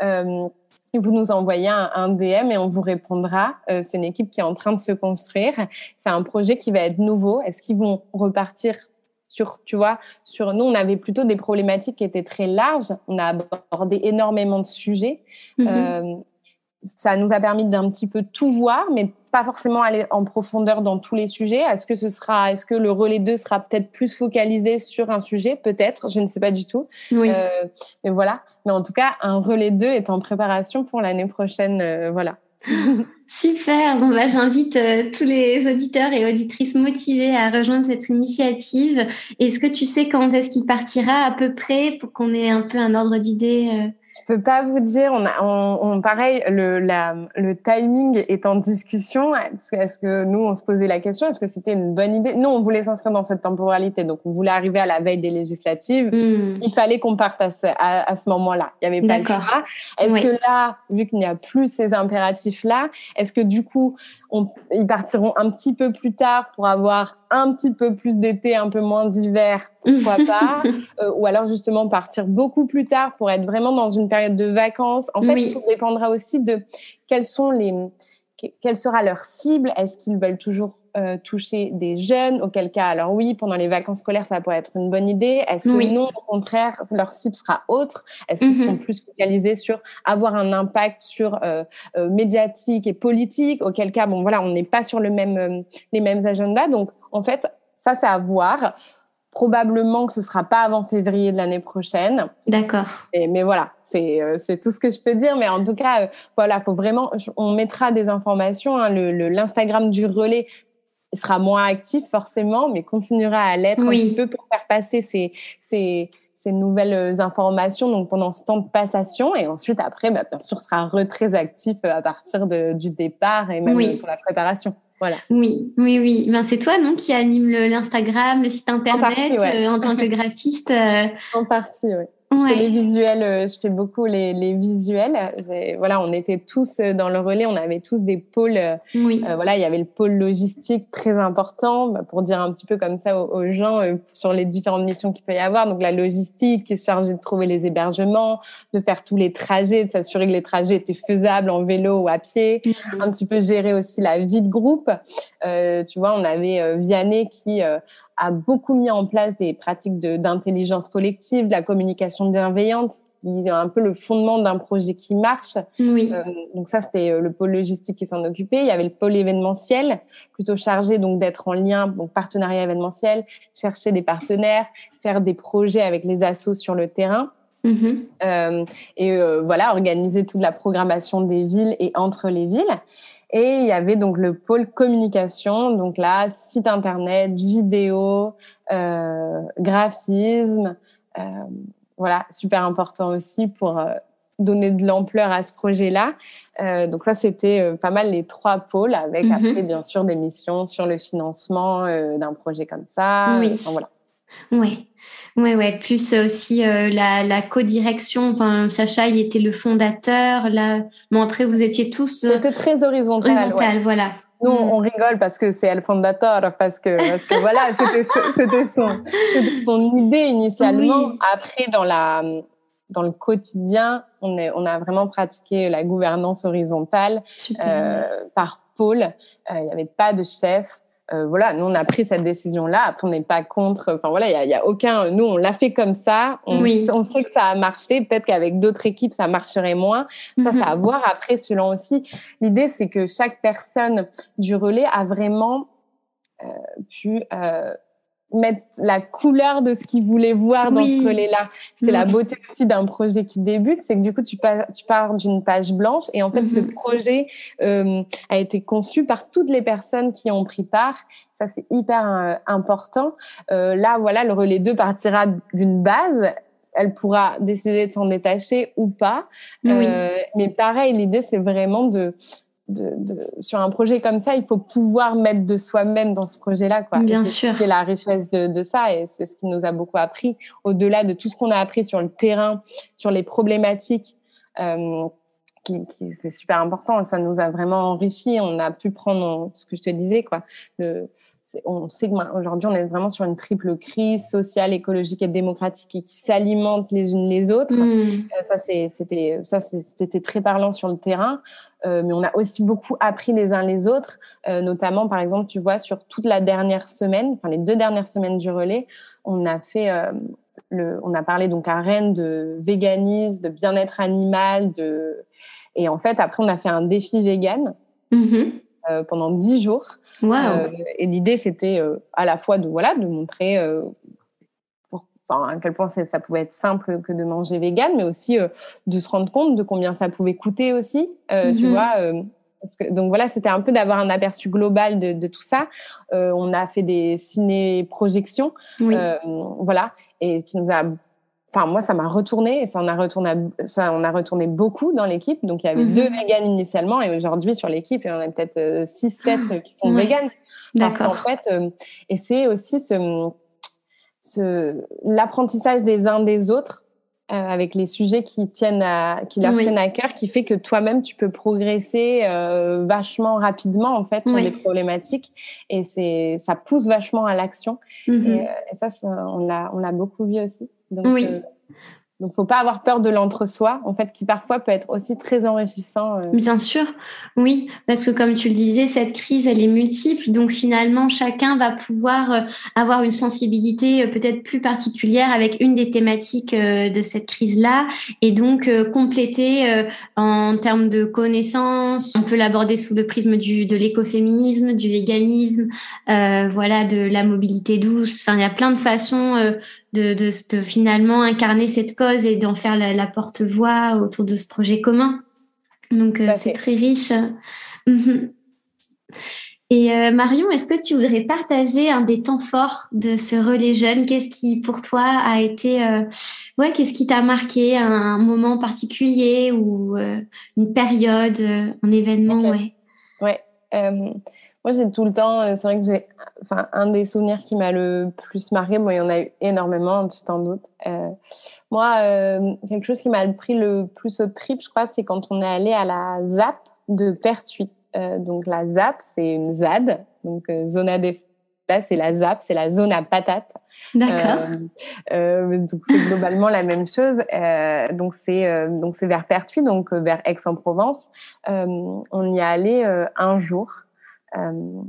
Euh, vous nous envoyez un, DM et on vous répondra. Euh, c'est une équipe qui est en train de se construire. C'est un projet qui va être nouveau. Est-ce qu'ils vont repartir sur, tu vois, sur nous, on avait plutôt des problématiques qui étaient très larges. On a abordé énormément de sujets. Mm-hmm. Euh, ça nous a permis d'un petit peu tout voir, mais pas forcément aller en profondeur dans tous les sujets. Est-ce que ce sera, est-ce que le relais 2 sera peut-être plus focalisé sur un sujet? Peut-être, je ne sais pas du tout. Oui. Euh, mais voilà. Mais en tout cas, un relais 2 est en préparation pour l'année prochaine. Euh, voilà. Super, bon bah, j'invite euh, tous les auditeurs et auditrices motivés à rejoindre cette initiative. Est-ce que tu sais quand est-ce qu'il partira à peu près pour qu'on ait un peu un ordre d'idée? Je peux pas vous dire. On a, on, pareil, le, la, le timing est en discussion. Est-ce que nous, on se posait la question Est-ce que c'était une bonne idée? Nous, on voulait s'inscrire dans cette temporalité, donc on voulait arriver à la veille des législatives. Hmm. Il fallait qu'on parte à ce, à, ce moment-là. Il y avait pas le choix. Est-ce que là, vu qu'il n'y a plus ces impératifs-là, est-ce que du coup, on, ils partiront un petit peu plus tard pour avoir un petit peu plus d'été, un peu moins d'hiver, pourquoi pas euh, Ou alors justement partir beaucoup plus tard pour être vraiment dans une période de vacances. En fait, tout dépendra aussi de quels sont les, quelle sera leur cible. Est-ce qu'ils veulent toujours euh, toucher des jeunes, auquel cas, alors oui, pendant les vacances scolaires, ça pourrait être une bonne idée. Est-ce que non, au contraire, leur cible sera autre? Est-ce qu'ils seront mhm. plus focalisés sur avoir un impact sur euh, euh, médiatique et politique? Auquel cas, bon, voilà, on n'est pas sur le même, les mêmes agendas. Donc, en fait, ça, c'est à voir. Probablement que ce sera pas avant février de l'année prochaine. D'accord. Mais voilà, c'est c'est tout ce que je peux dire. Mais en tout cas, voilà, faut vraiment. On mettra des informations. Hein, le l'Instagram du relais il sera moins actif forcément, mais continuera à l'être un petit peu pour faire passer ces, ces, ces, nouvelles informations donc pendant ce temps de passation. Et ensuite, après, bah, bien sûr, sera très actif à partir de, du départ et même pour la préparation. Voilà. Oui, oui, oui. Ben, c'est toi, non, qui anime l'Instagram, le, site internet en, euh, en tant que graphiste. Euh... En partie, oui. Je fais les visuels, euh, je fais beaucoup les, les visuels. Voilà, on était tous euh, dans le relais, on avait tous des pôles. Euh, oui. Euh, voilà, il y avait le pôle logistique très important bah, pour dire un petit peu comme ça aux, gens sur les différentes missions qu'il peut y avoir. Donc la logistique qui est chargée de trouver les hébergements, de faire tous les trajets, de s'assurer que les trajets étaient faisables en vélo ou à pied. Un petit peu gérer aussi la vie de groupe. tu vois, on avait Vianney qui a beaucoup mis en place des pratiques d'intelligence collective, de la communication bienveillante, qui est un peu le fondement d'un projet qui marche. Oui. Euh, donc ça, c'était euh, le pôle logistique qui s'en occupait. Il y avait le pôle événementiel, plutôt chargé donc d'être en lien, donc partenariat événementiel, chercher des partenaires, faire des projets avec les assos sur le terrain. Mm-hmm. euh, et euh, voilà, organiser toute la programmation des villes et entre les villes. Et il y avait donc le pôle communication, donc là, site internet, vidéo, euh, graphisme, euh, voilà, super important aussi pour euh, donner de l'ampleur à ce projet-là. Euh, donc ça, c'était euh, pas mal les trois pôles, avec mm -hmm. après, bien sûr, des missions sur le financement d'un projet comme ça. Oui. Enfin, voilà. Ouais, ouais, ouais. Plus aussi euh, la, la co-direction. Enfin, Sacha, il était le fondateur. Là, bon après, vous étiez tous. Euh, C'était très horizontal. Horizontal, ouais. voilà. Nous, mm. on rigole parce que c'est El Fondateur, parce que, parce que voilà, c'était son, son, idée initialement. Oui. Après, dans la, dans le quotidien, on, est, on a vraiment pratiqué la gouvernance horizontale euh, par pôle. Euh, il n'y avait pas de chef. Euh, voilà, nous on a pris cette décision-là. Après, on n'est pas contre. Enfin voilà, il y a, a, aucun. Nous, on l'a fait comme ça. On, oui. on sait que ça a marché. Peut-être qu'avec d'autres équipes, ça marcherait moins. Ça, mm -hmm. ça a à voir. Après, selon aussi, l'idée, c'est que chaque personne du relais a vraiment euh, pu euh, mettre la couleur de ce qu'ils voulaient voir dans oui. ce relais-là. C'était mmh. la beauté aussi d'un projet qui débute, c'est que du coup, tu pars, tu pars d'une page blanche et en fait, mmh. ce projet euh, a été conçu par toutes les personnes qui ont pris part. Ça, c'est hyper euh, important. Euh, là, voilà, le relais 2 partira d'une base elle pourra décider de s'en détacher ou pas. Oui. Euh, mais pareil, l'idée, c'est vraiment de, de, de, sur un projet comme ça, il faut pouvoir mettre de soi-même dans ce projet-là. Quoi. Bien sûr. C'est la richesse de, de ça et c'est ce qui nous a beaucoup appris. Au-delà de tout ce qu'on a appris sur le terrain, sur les problématiques, euh, qui, qui c'est super important. Ça nous a vraiment enrichi. On a pu prendre ce que je te disais, quoi. Le, on sait qu'aujourd'hui, on est vraiment sur une triple crise sociale, écologique et démocratique et qui s'alimentent les unes les autres. Mmh. Euh, ça, c'était, ça, c'était très parlant sur le terrain. Euh, mais on a aussi beaucoup appris les uns les autres, euh, notamment, par exemple, tu vois, sur toute la dernière semaine, enfin les deux dernières semaines du relais, on a fait, euh, le, on a parlé donc à Rennes de véganisme, de bien-être animal, de, et en fait, après, on a fait un défi vegan mmh. pendant dix jours. Wow. Et l'idée, c'était à la fois de, voilà, de montrer enfin, à quel point ça pouvait être simple que de manger vegan, mais aussi de se rendre compte de combien ça pouvait coûter aussi. Mm -hmm. Tu vois parce que, donc voilà, c'était un peu d'avoir un aperçu global de, de tout ça. on a fait des ciné-projections, oui. voilà, et qui nous a enfin moi ça m'a retourné et ça en a retourné ça on a retourné beaucoup dans l'équipe donc il y avait mmh. deux véganes initialement et aujourd'hui sur l'équipe il y en a peut-être 6 7 ah, qui sont ouais. véganes parce qu'en fait euh, et c'est aussi ce, ce l'apprentissage des uns des autres euh, avec les sujets qui tiennent à qui leur oui. tiennent à cœur qui fait que toi-même tu peux progresser euh, vachement rapidement en fait sur oui. les problématiques et c'est ça pousse vachement à l'action mmh. et, euh, et, ça on l'a on l'a beaucoup vu aussi donc, oui. Euh, donc, faut pas avoir peur de l'entre-soi, en fait, qui parfois peut être aussi très enrichissant. Euh... Bien sûr, oui, parce que comme tu le disais, cette crise, elle est multiple, donc finalement, chacun va pouvoir euh, avoir une sensibilité euh, peut-être plus particulière avec une des thématiques euh, de cette crise-là, et donc compléter en termes de connaissances. On peut l'aborder sous le prisme du, de l'écoféminisme, du véganisme, voilà, de la mobilité douce. Enfin, il y a plein de façons de, de, de, finalement incarner cette cause et d'en faire la, la porte-voix autour de ce projet commun. Donc, euh, c'est très riche. Et euh, Marion, est-ce que tu voudrais partager un des temps forts de ce relais jeune? Qu'est-ce qui, pour toi, a été... Euh, ouais, qu'est-ce qui t'a marqué? Un, un, moment particulier ou une période, un événement? Okay. Ouais. ouais moi, j'ai tout le temps, euh, c'est vrai que j'ai, enfin, un des souvenirs qui m'a le plus marqué, bon, il y en a eu énormément, tu t'en doutes. Euh, moi, euh, quelque chose qui m'a pris le plus au trip, je crois, c'est quand on est allé à la ZAP de Pertuis. Euh, donc, la ZAP, c'est une ZAD, donc zona des là, c'est la ZAP, c'est la zone à patates. D'accord. Euh, donc c'est globalement la même chose. Euh, donc c'est donc c'est vers Pertuis, donc vers Aix-en-Provence. on y est allé un jour. Euh,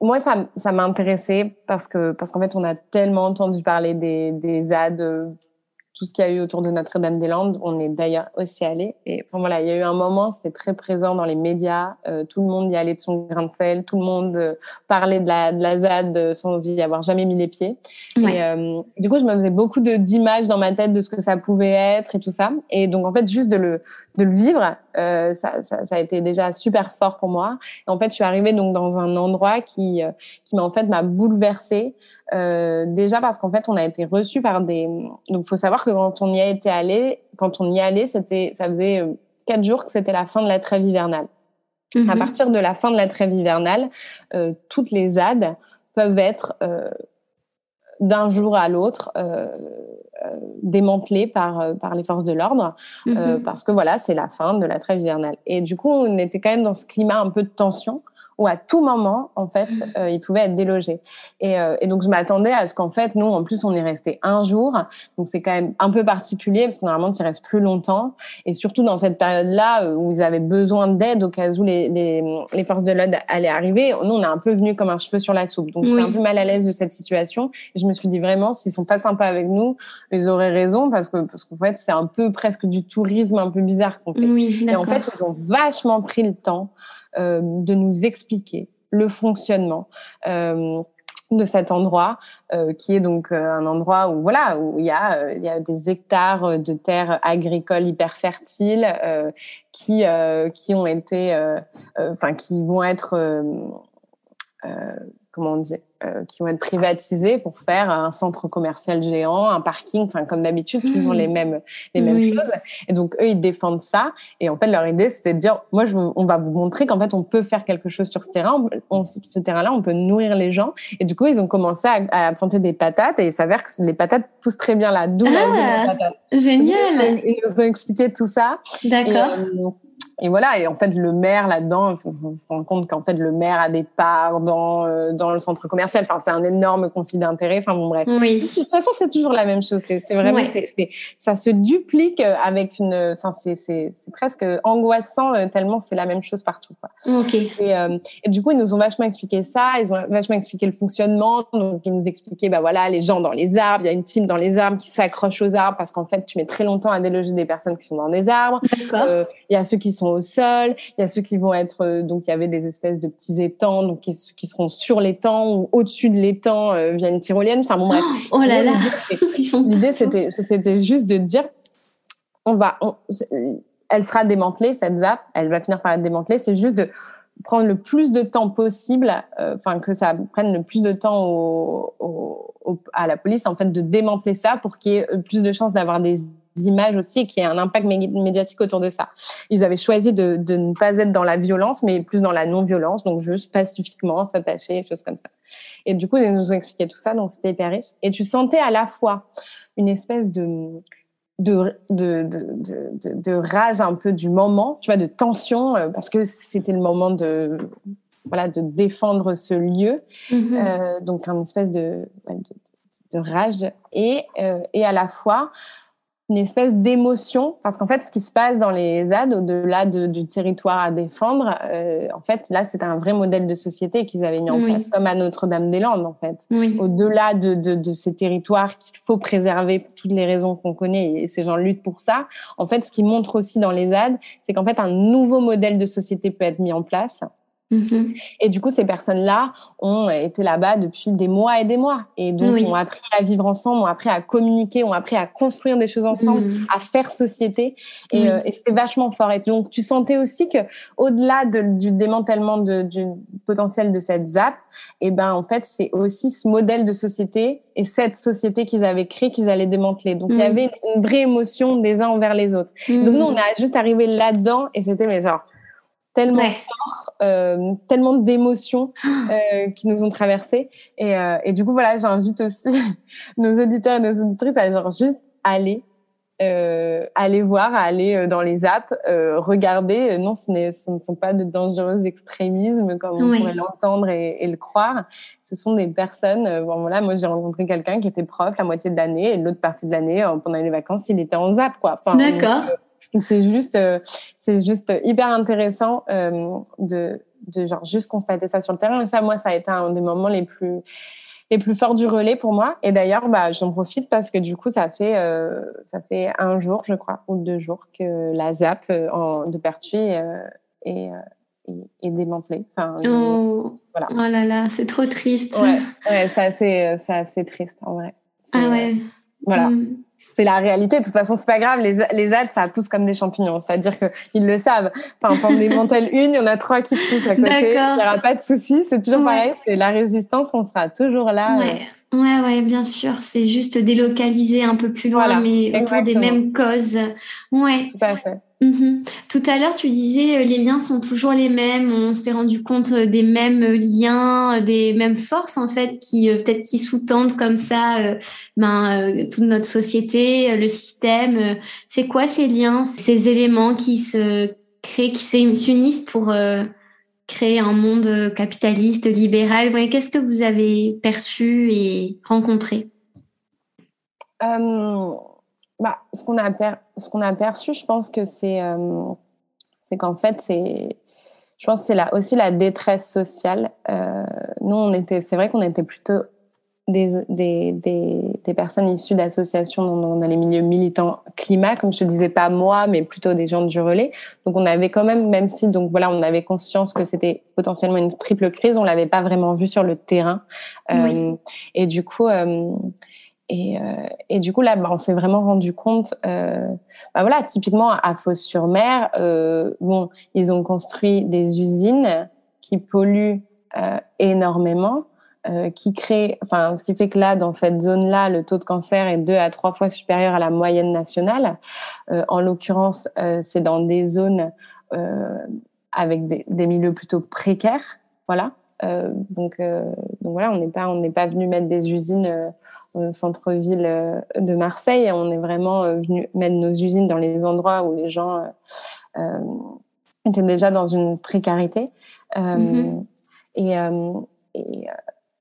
moi, ça, ça m'a intéressé parce que parce qu'en fait, on a tellement entendu parler des, des ZAD, euh, tout ce qu'il y a eu autour de Notre-Dame-des-Landes. On est d'ailleurs aussi allé. Et enfin, voilà, il y a eu un moment, c'était très présent dans les médias. Euh, tout le monde y allait de son grain de sel. Tout le monde euh, parlait de la, de la ZAD sans y avoir jamais mis les pieds. Ouais. Et euh, du coup, je me faisais beaucoup d'images dans ma tête de ce que ça pouvait être et tout ça. Et donc, en fait, juste de le, de le vivre, ça, ça, ça, a été déjà super fort pour moi. Et en fait, je suis arrivée donc dans un endroit qui, qui m'a en fait m'a bouleversée. déjà parce qu'en fait, on a été reçu par des. Donc, faut savoir que quand on y a été allé, quand on y allait, c'était, ça faisait quatre jours que c'était la fin de la trêve hivernale. À mhm. partir de la fin de la trêve hivernale, euh, toutes les ZAD peuvent être euh, d'un jour à l'autre euh, démantelées par, par les forces de l'ordre, mhm. parce que voilà, c'est la fin de la trêve hivernale. Et du coup, on était quand même dans ce climat un peu de tension où à tout moment, en fait, mmh. euh, ils pouvaient être délogés. Et, euh, et donc, je m'attendais à ce qu'en fait, nous, en plus, on est resté un jour. Donc, c'est quand même un peu particulier parce que normalement, tu restes plus longtemps. Et surtout dans cette période-là euh, où ils avaient besoin d'aide au cas où les, les, les forces de l'ordre allaient arriver, nous, on est un peu venu comme un cheveu sur la soupe. Donc, j'étais un peu mal à l'aise de cette situation. Et je me suis dit vraiment, s'ils sont pas sympas avec nous, ils auraient raison parce que parce qu'en fait, c'est un peu presque du tourisme un peu bizarre qu'on fait. Oui, et en fait, ils ont vachement pris le temps de nous expliquer le fonctionnement euh, de cet endroit euh, qui est donc un endroit où voilà où il y a y a des hectares de terres agricoles hyper fertiles qui qui ont été enfin qui vont être comment on dit euh, qui vont être privatisés pour faire un centre commercial géant, un parking, enfin comme d'habitude toujours les mêmes les mêmes choses. Et donc eux ils défendent ça et en fait leur idée c'était de dire moi je, on va vous montrer qu'en fait on peut faire quelque chose sur ce terrain, on, ce terrain-là on peut nourrir les gens et du coup ils ont commencé à, planter des patates et il s'avère que les patates poussent très bien là, d'où ah, Génial. Ils, nous ont expliqué tout ça. D'accord. Euh, et voilà, et en fait, le maire là-dedans, faut, se rendre compte qu'en fait, le maire a des parts dans, euh, dans le centre commercial. Enfin, c'est un énorme conflit d'intérêts. Enfin, bon, bref. Oui. De toute façon, c'est toujours la même chose. C'est vraiment, ça se duplique avec une, enfin, c'est presque angoissant euh, tellement c'est la même chose partout. Quoi. Et, euh, et, du coup, ils nous ont vachement expliqué ça. Ils ont vachement expliqué le fonctionnement. Donc, ils nous expliquaient, bah voilà, les gens dans les arbres. Il y a une team dans les arbres qui s'accroche aux arbres parce qu'en fait, tu mets très longtemps à déloger des personnes qui sont dans des arbres. Euh, il y a ceux qui sont au sol. Il y a ceux qui vont être euh, donc il y avait des espèces de petits étangs donc qui, qui seront sur l'étang ou au-dessus de l'étang euh, via une tyrolienne. Enfin bon bref. Oh, là là. L'idée c'était c'était juste de dire on va elle sera démantelée cette ZAP, elle va finir par être démantelée. C'est juste de prendre le plus de temps possible, euh, enfin que ça prenne le plus de temps au, au, à la police en fait de démanteler ça pour qu'il y ait plus de chances d'avoir des images aussi et qu'il y ait un impact médiatique autour de ça. Ils avaient choisi de, de ne pas être dans la violence, mais plus dans la non-violence, donc juste pacifiquement s'attacher, choses comme ça. Et du coup, ils nous ont expliqué tout ça, donc c'était hyper riche. Et tu sentais à la fois une espèce de de, de, de, de, rage un peu du moment, tu vois, de tension, euh, parce que c'était le moment de, voilà, de défendre ce lieu. Mm-hmm. euh, donc, un espèce de, de, rage. Et, euh, et à la fois, une espèce d'émotion. Parce qu'en fait ce qui se passe dans les ZAD au-delà du territoire à défendre euh, en fait là c'est un vrai modèle de société qu'ils avaient mis en place comme à Notre-Dame-des-Landes en fait. Au-delà de, de, de, ces territoires qu'il faut préserver pour toutes les raisons qu'on connaît et ces gens luttent pour ça en fait ce qui montre aussi dans les ZAD c'est qu'en fait un nouveau modèle de société peut être mis en place Mm-hmm. Et du coup, ces personnes-là ont été là-bas depuis des mois et des mois. Et donc, ont appris à vivre ensemble, ont appris à communiquer, ont appris à construire des choses ensemble, mm. à faire société. Et, euh, et c'était vachement fort. Et donc, tu sentais aussi que, au-delà de, du démantèlement de, du potentiel de cette ZAP, et eh ben, en fait, c'est aussi ce modèle de société et cette société qu'ils avaient créée qu'ils allaient démanteler. Donc, il y avait une vraie émotion des uns envers les autres. Donc, nous, on a juste arrivé là-dedans et c'était, mais genre, tellement fort, euh, tellement d'émotions euh, qui nous ont traversées. Et, euh, et du coup, voilà, j'invite aussi nos auditeurs et nos auditrices à genre juste aller, aller voir, aller dans les apps, regarder. Non, ce, ce, ne sont pas de dangereux extrémismes comme on pourrait l'entendre et, et, le croire. Ce sont des personnes. bon, voilà, moi, j'ai rencontré quelqu'un qui était prof la moitié de l'année et l'autre partie de l'année, pendant les vacances, il était en zap, quoi. Enfin, D'accord. C'est juste, euh, c'est juste hyper intéressant euh, de, de genre juste constater ça sur le terrain. Et ça, moi, ça a été un des moments les plus les plus forts du relais pour moi. Et d'ailleurs, bah, j'en profite parce que du coup, ça fait euh, ça fait un jour, je crois, ou deux jours que la ZAP en, de Pertuis est, est, démantelée. Enfin, oh. voilà. oh là là, c'est trop triste. Ouais, ouais c'est assez, assez triste en vrai. Ah ouais. Voilà. Mm. C'est la réalité. De toute façon, c'est pas grave. Les, les ZAD, ça pousse comme des champignons. C'est-à-dire qu'ils le savent. Enfin, en des une, il y en a trois qui poussent à côté. Il n'y aura pas de souci. C'est toujours pareil. C'est la résistance. On sera toujours là. Ouais. Ouais, ouais, bien sûr. C'est juste délocaliser un peu plus loin, mais autour des mêmes causes. Ouais. Tout à fait. Mhm. Tout à l'heure, tu disais euh, les liens sont toujours les mêmes. On s'est rendu compte euh, des mêmes liens, euh, des mêmes forces en fait qui peut-être qui sous-tendent comme ça ben, toute notre société, le système. C'est quoi ces liens, ces éléments qui se créent, qui s'unissent pour créer un monde capitaliste, libéral? Qu'est-ce que vous avez perçu et rencontré? Bah, ce qu'on a, ce qu'on a perçu, je pense que c'est euh, c'est qu'en fait, c'est je pense c'est là aussi la détresse sociale. Euh, nous, on était, c'est vrai qu'on était plutôt des, des, des, des personnes issues d'associations dans, dans, les milieux militants climat, comme je te disais, pas moi, mais plutôt des gens du relais. Donc, on avait quand même, même si, donc voilà, on avait conscience que c'était potentiellement une triple crise, on l'avait pas vraiment vu sur le terrain. Euh, Et du coup, euh, et, euh, et, du coup, là, bah, on s'est vraiment rendu compte, euh, bah voilà, typiquement à Fos-sur-Mer, euh, bon, ils ont construit des usines qui polluent euh, énormément, qui créent, enfin, ce qui fait que là, dans cette zone-là, le taux de cancer est deux à trois fois supérieur à la moyenne nationale. En l'occurrence, c'est dans des zones avec des, des, milieux plutôt précaires, voilà. donc, donc voilà, on n'est pas, on n'est pas venu mettre des usines centre-ville euh, de Marseille. On est vraiment euh, venu mettre nos usines dans les endroits où les gens euh, étaient déjà dans une précarité. Mm-hmm. et, et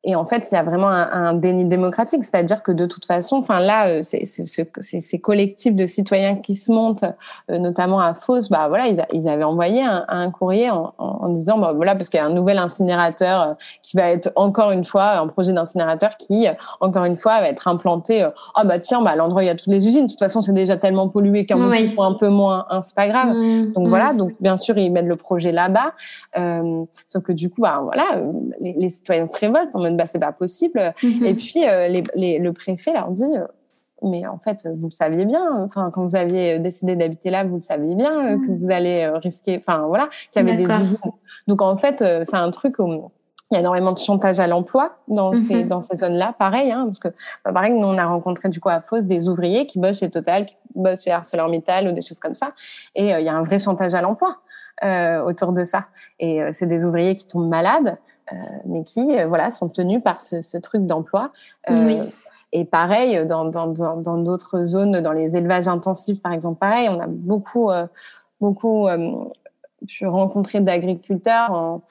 et en fait, il y a vraiment un, un déni démocratique, c'est-à-dire que de toute façon, enfin là, euh, c'est ces collectifs de citoyens qui se montent, euh, notamment à Fos, bah voilà, ils, ils avaient envoyé un, un courrier en, en, disant, bah voilà, parce qu'il y a un nouvel incinérateur euh, qui va être encore une fois un projet d'incinérateur qui, encore une fois, va être implanté. Ah oh, bah tiens, bah à l'endroit il y a toutes les usines. De toute façon, c'est déjà tellement pollué qu'un oui. un peu moins, hein, c'est pas grave. Mmh. donc voilà, mmh. donc bien sûr, ils mettent le projet là-bas, euh, sauf que du coup, bah voilà, les, les citoyens se révoltent en mode bah c'est pas possible. Mhm. Et puis euh, les, le préfet leur dit euh, mais en fait, vous le saviez bien. Enfin, quand vous aviez décidé d'habiter là, vous le saviez bien que mhm. vous allez risquer. Enfin, voilà, qu'il y avait des usines. Donc, en fait, c'est un truc où il y a énormément de chantage à l'emploi dans ces mhm. dans ces zones-là. Pareil, hein, parce que bah, pareil, nous on a rencontré du coup à Fos des ouvriers qui bossent chez Total, qui bossent chez ArcelorMittal ou des choses comme ça. Et il y a un vrai chantage à l'emploi autour de ça. Et c'est des ouvriers qui tombent malades. Euh, mais qui euh, voilà sont tenus par ce, ce truc d'emploi. Euh, et pareil, dans d'autres dans, dans, zones, dans les élevages intensifs, par exemple, pareil, on a beaucoup, beaucoup je rencontré d'agriculteurs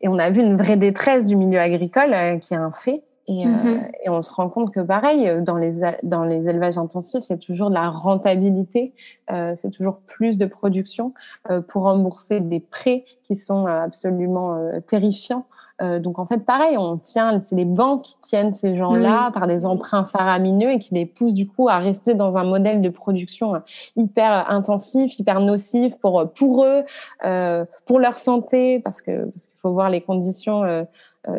et on a vu une vraie détresse du milieu agricole qui est un fait. Et, mm-hmm. et, on se rend compte que pareil, dans les, dans les élevages intensifs, c'est toujours de la rentabilité, euh, c'est toujours plus de production euh, pour rembourser des prêts qui sont absolument terrifiants. Euh, donc en fait, pareil, on tient, c'est les banques qui tiennent ces gens-là par des emprunts faramineux et qui les poussent du coup à rester dans un modèle de production hyper intensif, hyper nocif pour pour eux, euh, pour leur santé, parce que parce qu'il faut voir les conditions euh, euh,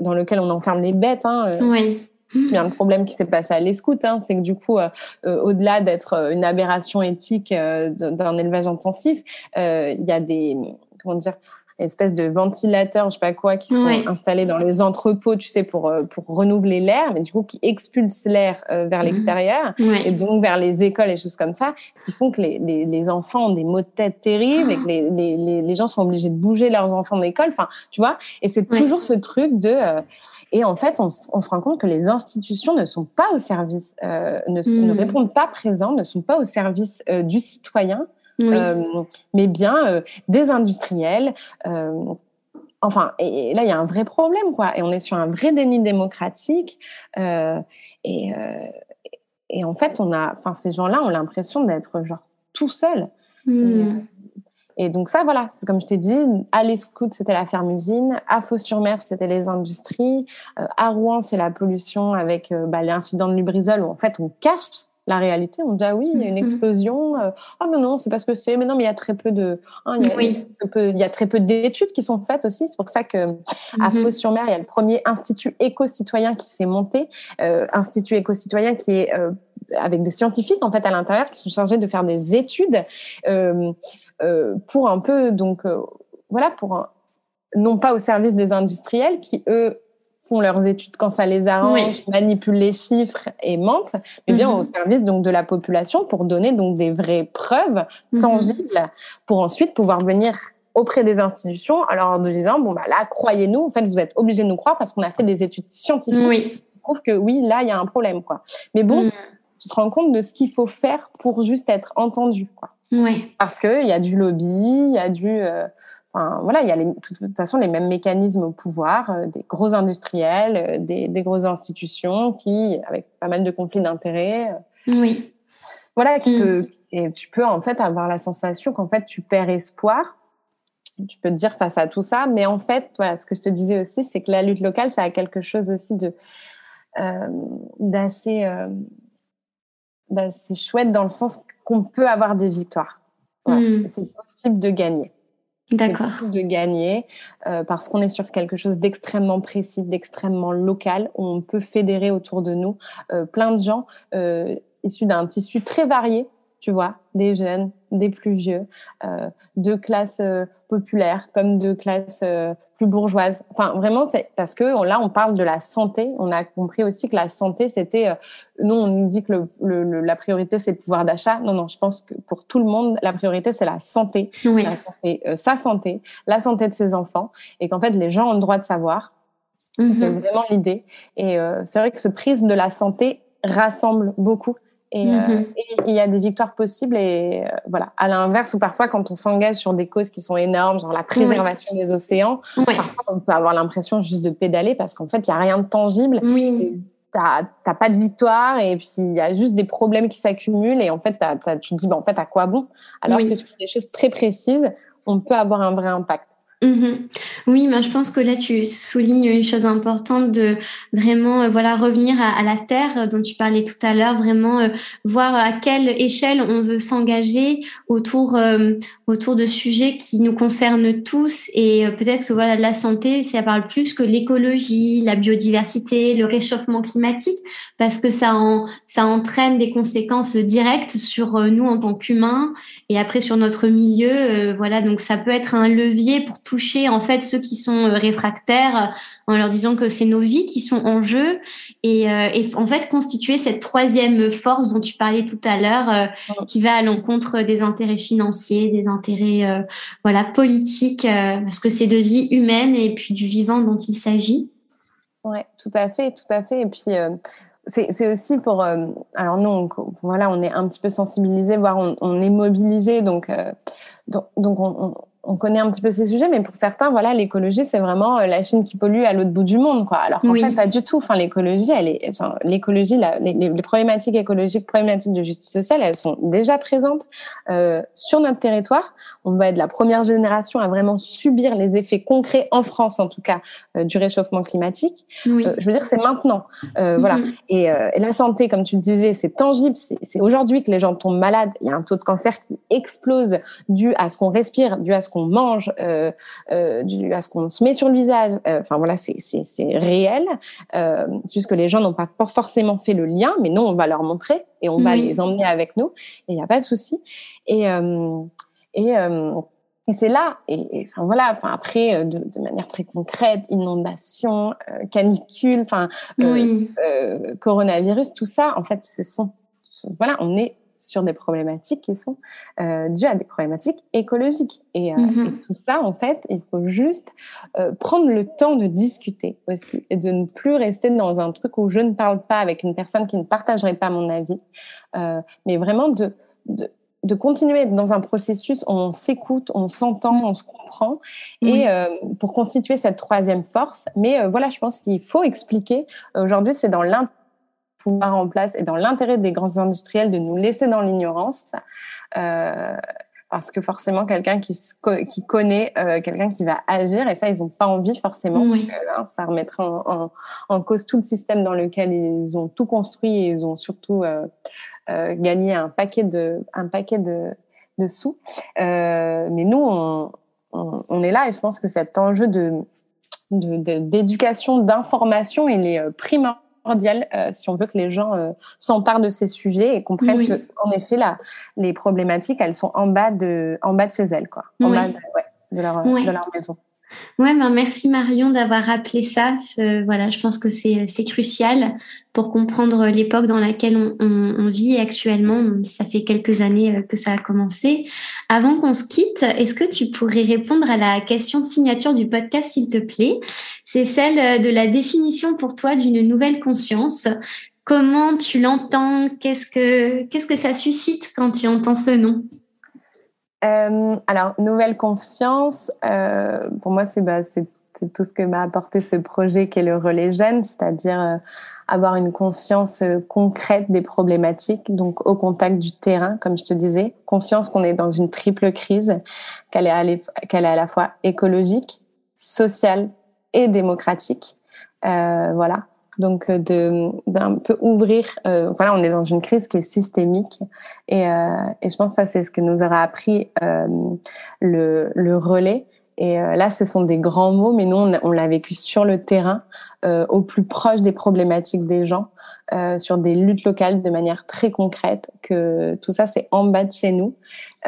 dans lesquelles on enferme les bêtes. Hein, euh. oui. C'est bien le problème qui s'est passé à l'escout, hein, c'est que du coup, au-delà d'être une aberration éthique d'un élevage intensif, il y a des comment dire espèces de ventilateurs, je sais pas quoi, qui sont installés dans les entrepôts, tu sais, pour euh, pour renouveler l'air, mais du coup qui expulsent l'air euh, vers mhm. l'extérieur et donc vers les écoles et choses comme ça, ce qui font que les, les, les enfants ont des maux de tête terribles et que les, les, les, gens sont obligés de bouger leurs enfants d'école. Enfin, tu vois, et c'est toujours ce truc de euh, et en fait, on, on, se rend compte que les institutions ne sont pas au service, euh, ne, ne, hmm. répondent pas présents, ne sont pas au service du citoyen, euh, mais bien euh, des industriels. Euh, enfin, et, là, il y a un vrai problème, quoi. Et on est sur un vrai déni démocratique. et, et en fait, on a, enfin, ces gens-là ont l'impression d'être genre tout seuls. Hmm. Et, donc ça, voilà, c'est comme je t'ai dit, à l'Escout, c'était la ferme-usine, à Fos-sur-Mer, c'était les industries, à Rouen, c'est la pollution avec bah, l'incident de Lubrizol, où en fait, on cache la réalité. On dit ah oui, il y a une mhm. explosion. Euh, ah mais non, c'est parce que c'est. Mais non, mais il y a très peu de. Hein, il, y a, oui. il y a très peu d'études qui sont faites aussi. C'est pour ça que à mhm. Fos-sur-Mer, il y a le premier institut éco-citoyen qui s'est monté. Euh, institut éco-citoyen qui est euh, avec des scientifiques en fait à l'intérieur qui sont chargés de faire des études euh, pour un peu donc voilà pour non pas au service des industriels qui eux font leurs études quand ça les arrange, manipulent les chiffres et mentent, mais bien mhm. au service donc de la population pour donner donc des vraies preuves mhm. tangibles pour ensuite pouvoir venir auprès des institutions alors en disant bon bah là croyez-nous en fait vous êtes obligés de nous croire parce qu'on a fait des études scientifiques oui. qui prouvent que oui là il y a un problème quoi. Mais bon, mhm. tu te rends compte de ce qu'il faut faire pour juste être entendu quoi. Oui. Parce que il y a du lobby, il y a du euh, voilà, il y a de toute façon les mêmes mécanismes au pouvoir, euh, des gros industriels, euh, des, grosses institutions qui, avec pas mal de conflits d'intérêts. Euh, oui. Voilà, mm. et tu peux en fait avoir la sensation qu'en fait tu perds espoir. Tu peux te dire face à tout ça, mais en fait, voilà, ce que je te disais aussi, c'est que la lutte locale, ça a quelque chose aussi de d'assez d'assez chouette dans le sens qu'on peut avoir des victoires. Mm. C'est possible de gagner. D'accord. De gagner euh, parce qu'on est sur quelque chose d'extrêmement précis, d'extrêmement local, où on peut fédérer autour de nous euh, plein de gens euh, issus d'un tissu très varié, tu vois, des jeunes, des plus vieux, euh, de classes euh, populaires comme de classes euh, plus bourgeoises. Enfin, vraiment, c'est parce que là, on parle de la santé. On a compris aussi que la santé, c'était. nous, on nous dit que le, la priorité, c'est le pouvoir d'achat. Non, non, je pense que pour tout le monde, la priorité, c'est la santé. Oui. La santé sa santé, la santé de ses enfants. Et qu'en fait, les gens ont le droit de savoir. Mhm. C'est vraiment l'idée. Et c'est vrai que ce prisme de la santé rassemble beaucoup euh, mhm. Et il y a des victoires possibles. Et euh, voilà, à l'inverse, ou parfois quand on s'engage sur des causes qui sont énormes, genre la préservation des océans, parfois on peut avoir l'impression juste de pédaler parce qu'en fait, il n'y a rien de tangible. Oui. T'as pas de victoire et puis il y a juste des problèmes qui s'accumulent et en fait tu te dis bah, en fait à quoi bon? Alors que sur des choses très précises on peut avoir un vrai impact. Mhm. Oui, mais je pense que là tu soulignes une chose importante de vraiment euh, voilà revenir à, la terre euh, dont tu parlais tout à l'heure, vraiment euh, voir à quelle échelle on veut s'engager autour autour de sujets qui nous concernent tous et peut-être que voilà la santé ça parle plus que l'écologie, la biodiversité, le réchauffement climatique parce que ça en, ça entraîne des conséquences directes sur nous en tant qu'humains et après sur notre milieu voilà donc ça peut être un levier pour toucher en fait ceux qui sont euh, réfractaires euh, en leur disant que c'est nos vies qui sont en jeu et, euh, et, en fait constituer cette troisième force dont tu parlais tout à l'heure qui va à l'encontre des intérêts financiers, des intérêts voilà politiques parce que c'est de vie humaine et puis du vivant dont il s'agit. Oui, tout à fait, tout à fait. Et puis c'est aussi pour alors nous on, voilà on est un petit peu sensibilisé voire on, on est mobilisé donc donc, donc on, on connaît un petit peu ces sujets, mais pour certains, voilà, l'écologie, c'est vraiment euh, la Chine qui pollue à l'autre bout du monde, quoi. Alors qu'en fait, pas du tout. Enfin, l'écologie, elle est, enfin, l'écologie, les, les, problématiques écologiques, problématiques de justice sociale, elles sont déjà présentes euh, sur notre territoire. On va être la première génération à vraiment subir les effets concrets en France, en tout cas, euh, du réchauffement climatique. Oui. Euh, je veux dire, c'est maintenant, voilà. Mhm. Et, et, la santé, comme tu le disais, c'est tangible. C'est aujourd'hui que les gens tombent malades. Il y a un taux de cancer qui explose dû à ce qu'on respire, dû à ce qu'on mange, euh, euh, du, à ce qu'on se met sur le visage. Euh, enfin voilà, c'est réel. Euh, juste que les gens n'ont pas forcément fait le lien, mais non, on va leur montrer et on va les emmener avec nous. Et il n'y a pas de souci. Et et et c'est là, et, enfin voilà, enfin après de, de, manière très concrète, inondation, canicule, enfin oui. coronavirus, tout ça, en fait, ce sont, voilà, on est sur des problématiques qui sont euh, dues à des problématiques écologiques. Et, euh, mhm. et, tout ça, en fait, il faut juste euh, prendre le temps de discuter aussi et de ne plus rester dans un truc où je ne parle pas avec une personne qui ne partagerait pas mon avis, euh, mais vraiment de, de de continuer dans un processus où on s'écoute, on s'entend, mhm. on se comprend, et euh, pour constituer cette troisième force. Mais euh, voilà, je pense qu'il faut expliquer. Aujourd'hui, c'est dans l'intérêt pouvoir en place et dans l'intérêt des grands industriels de nous laisser dans l'ignorance. Euh, parce que forcément quelqu'un qui, qui connaît euh, quelqu'un qui va agir et ça ils n'ont pas envie forcément parce que, hein, ça remettrait en, en, cause tout le système dans lequel ils ont tout construit et ils ont surtout euh, gagné un paquet de un paquet de, de sous mais nous on, on, on, est là et je pense que cet enjeu de d'éducation, d'information, il est primordial euh, si on veut que les gens euh, s'emparent de ces sujets et comprennent que, en effet, là, les problématiques, elles sont en bas de, en bas de chez elles, quoi, en bas de, leur, de leur maison. Ouais, ben merci Marion d'avoir rappelé ça. voilà, je pense que c'est crucial pour comprendre l'époque dans laquelle on, vit actuellement. Ça fait quelques années euh, que ça a commencé. Avant qu'on se quitte, est-ce que tu pourrais répondre à la question signature du podcast, s'il te plaît? C'est celle de la définition pour toi d'une nouvelle conscience. Comment tu l'entends? Qu'est-ce que qu'est-ce que ça suscite quand tu entends ce nom? Euh, alors, nouvelle conscience, euh, pour moi, c'est bah, tout ce que m'a apporté ce projet qui est le relais jeune, c'est-à-dire euh, avoir une conscience concrète des problématiques, donc au contact du terrain, comme je te disais, conscience qu'on est dans une triple crise, qu'elle est à la fois écologique, sociale et démocratique. voilà donc euh, de d'un peu ouvrir. Euh, voilà, on est dans une crise qui est systémique et, euh, et je pense que ça c'est ce que nous aura appris euh, le, le relais. Et euh, là, ce sont des grands mots, mais nous, on, l'a vécu sur le terrain, euh, au plus proche des problématiques des gens, euh, sur des luttes locales de manière très concrète. Que tout ça, c'est en bas de chez nous.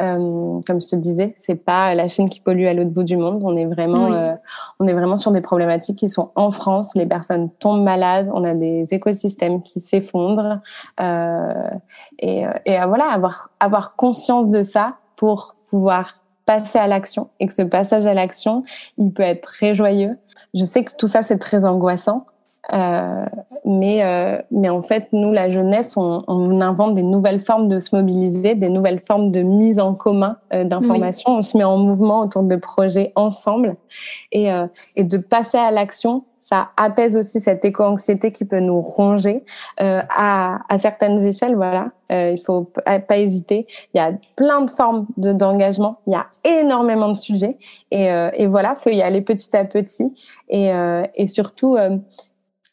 Euh, comme je te disais, c'est pas la Chine qui pollue à l'autre bout du monde. On est vraiment, euh, on est vraiment sur des problématiques qui sont en France. Les personnes tombent malades. On a des écosystèmes qui s'effondrent. et, et voilà, avoir avoir conscience de ça pour pouvoir passer à l'action et que ce passage à l'action, il peut être très joyeux. Je sais que tout ça, c'est très angoissant. Euh, mais, euh, mais en fait, nous, la jeunesse, on, on, invente des nouvelles formes de se mobiliser, des nouvelles formes de mise en commun euh, d'informations. On se met en mouvement autour de projets ensemble et, euh, et de passer à l'action ça apaise aussi cette éco-anxiété qui peut nous ronger euh, à, à, certaines échelles. Voilà, euh, il faut pas hésiter. Il y a plein de formes d'engagement. il y a énormément de sujets et, euh, et voilà, faut y aller petit à petit et, euh, et surtout euh,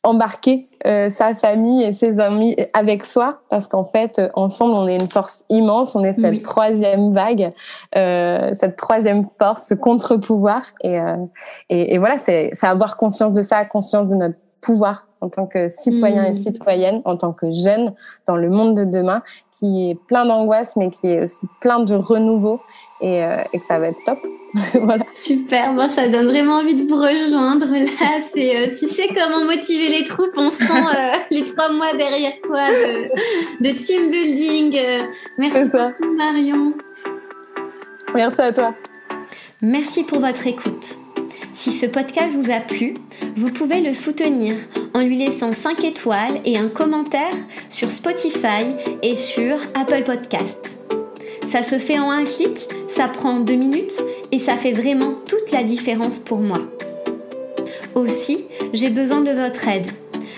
embarquer euh, sa famille et ses amis avec soi parce qu'en fait euh, ensemble on est une force immense on est cette troisième vague euh, cette troisième force ce contre-pouvoir et, euh, et, et voilà c'est avoir conscience de ça conscience de notre pouvoir en tant que citoyen et mmh. citoyenne en tant que jeune dans le monde de demain qui est plein d'angoisse mais qui est aussi plein de renouveau et, euh, et que ça va être top voilà. Super, bon, ça donne vraiment envie de vous rejoindre. Là, c'est, euh, tu sais comment motiver les troupes. On sent euh, les trois mois derrière toi de, team building. Euh, merci beaucoup, Marion. Merci à toi. Merci pour votre écoute. Si ce podcast vous a plu, vous pouvez le soutenir en lui laissant 5 étoiles et un commentaire sur Spotify et sur Apple Podcasts. Ça se fait en un clic, ça prend deux minutes et ça fait vraiment toute la différence pour moi. Aussi, j'ai besoin de votre aide.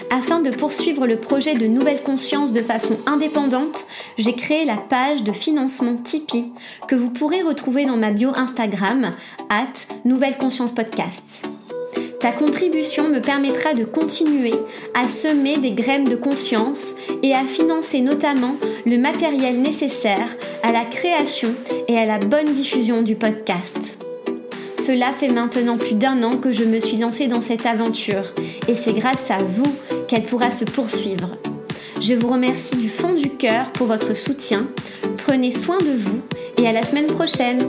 Afin de poursuivre le projet de Nouvelle Conscience de façon indépendante, j'ai créé la page de financement Tipeee que vous pourrez retrouver dans ma bio Instagram, at Nouvelle Conscience Podcast. Ta contribution me permettra de continuer à semer des graines de conscience et à financer notamment le matériel nécessaire à la création et à la bonne diffusion du podcast. Cela fait maintenant plus d'un an que je me suis lancée dans cette aventure et c'est grâce à vous qu'elle pourra se poursuivre. Je vous remercie du fond du cœur pour votre soutien. Prenez soin de vous et à la semaine prochaine.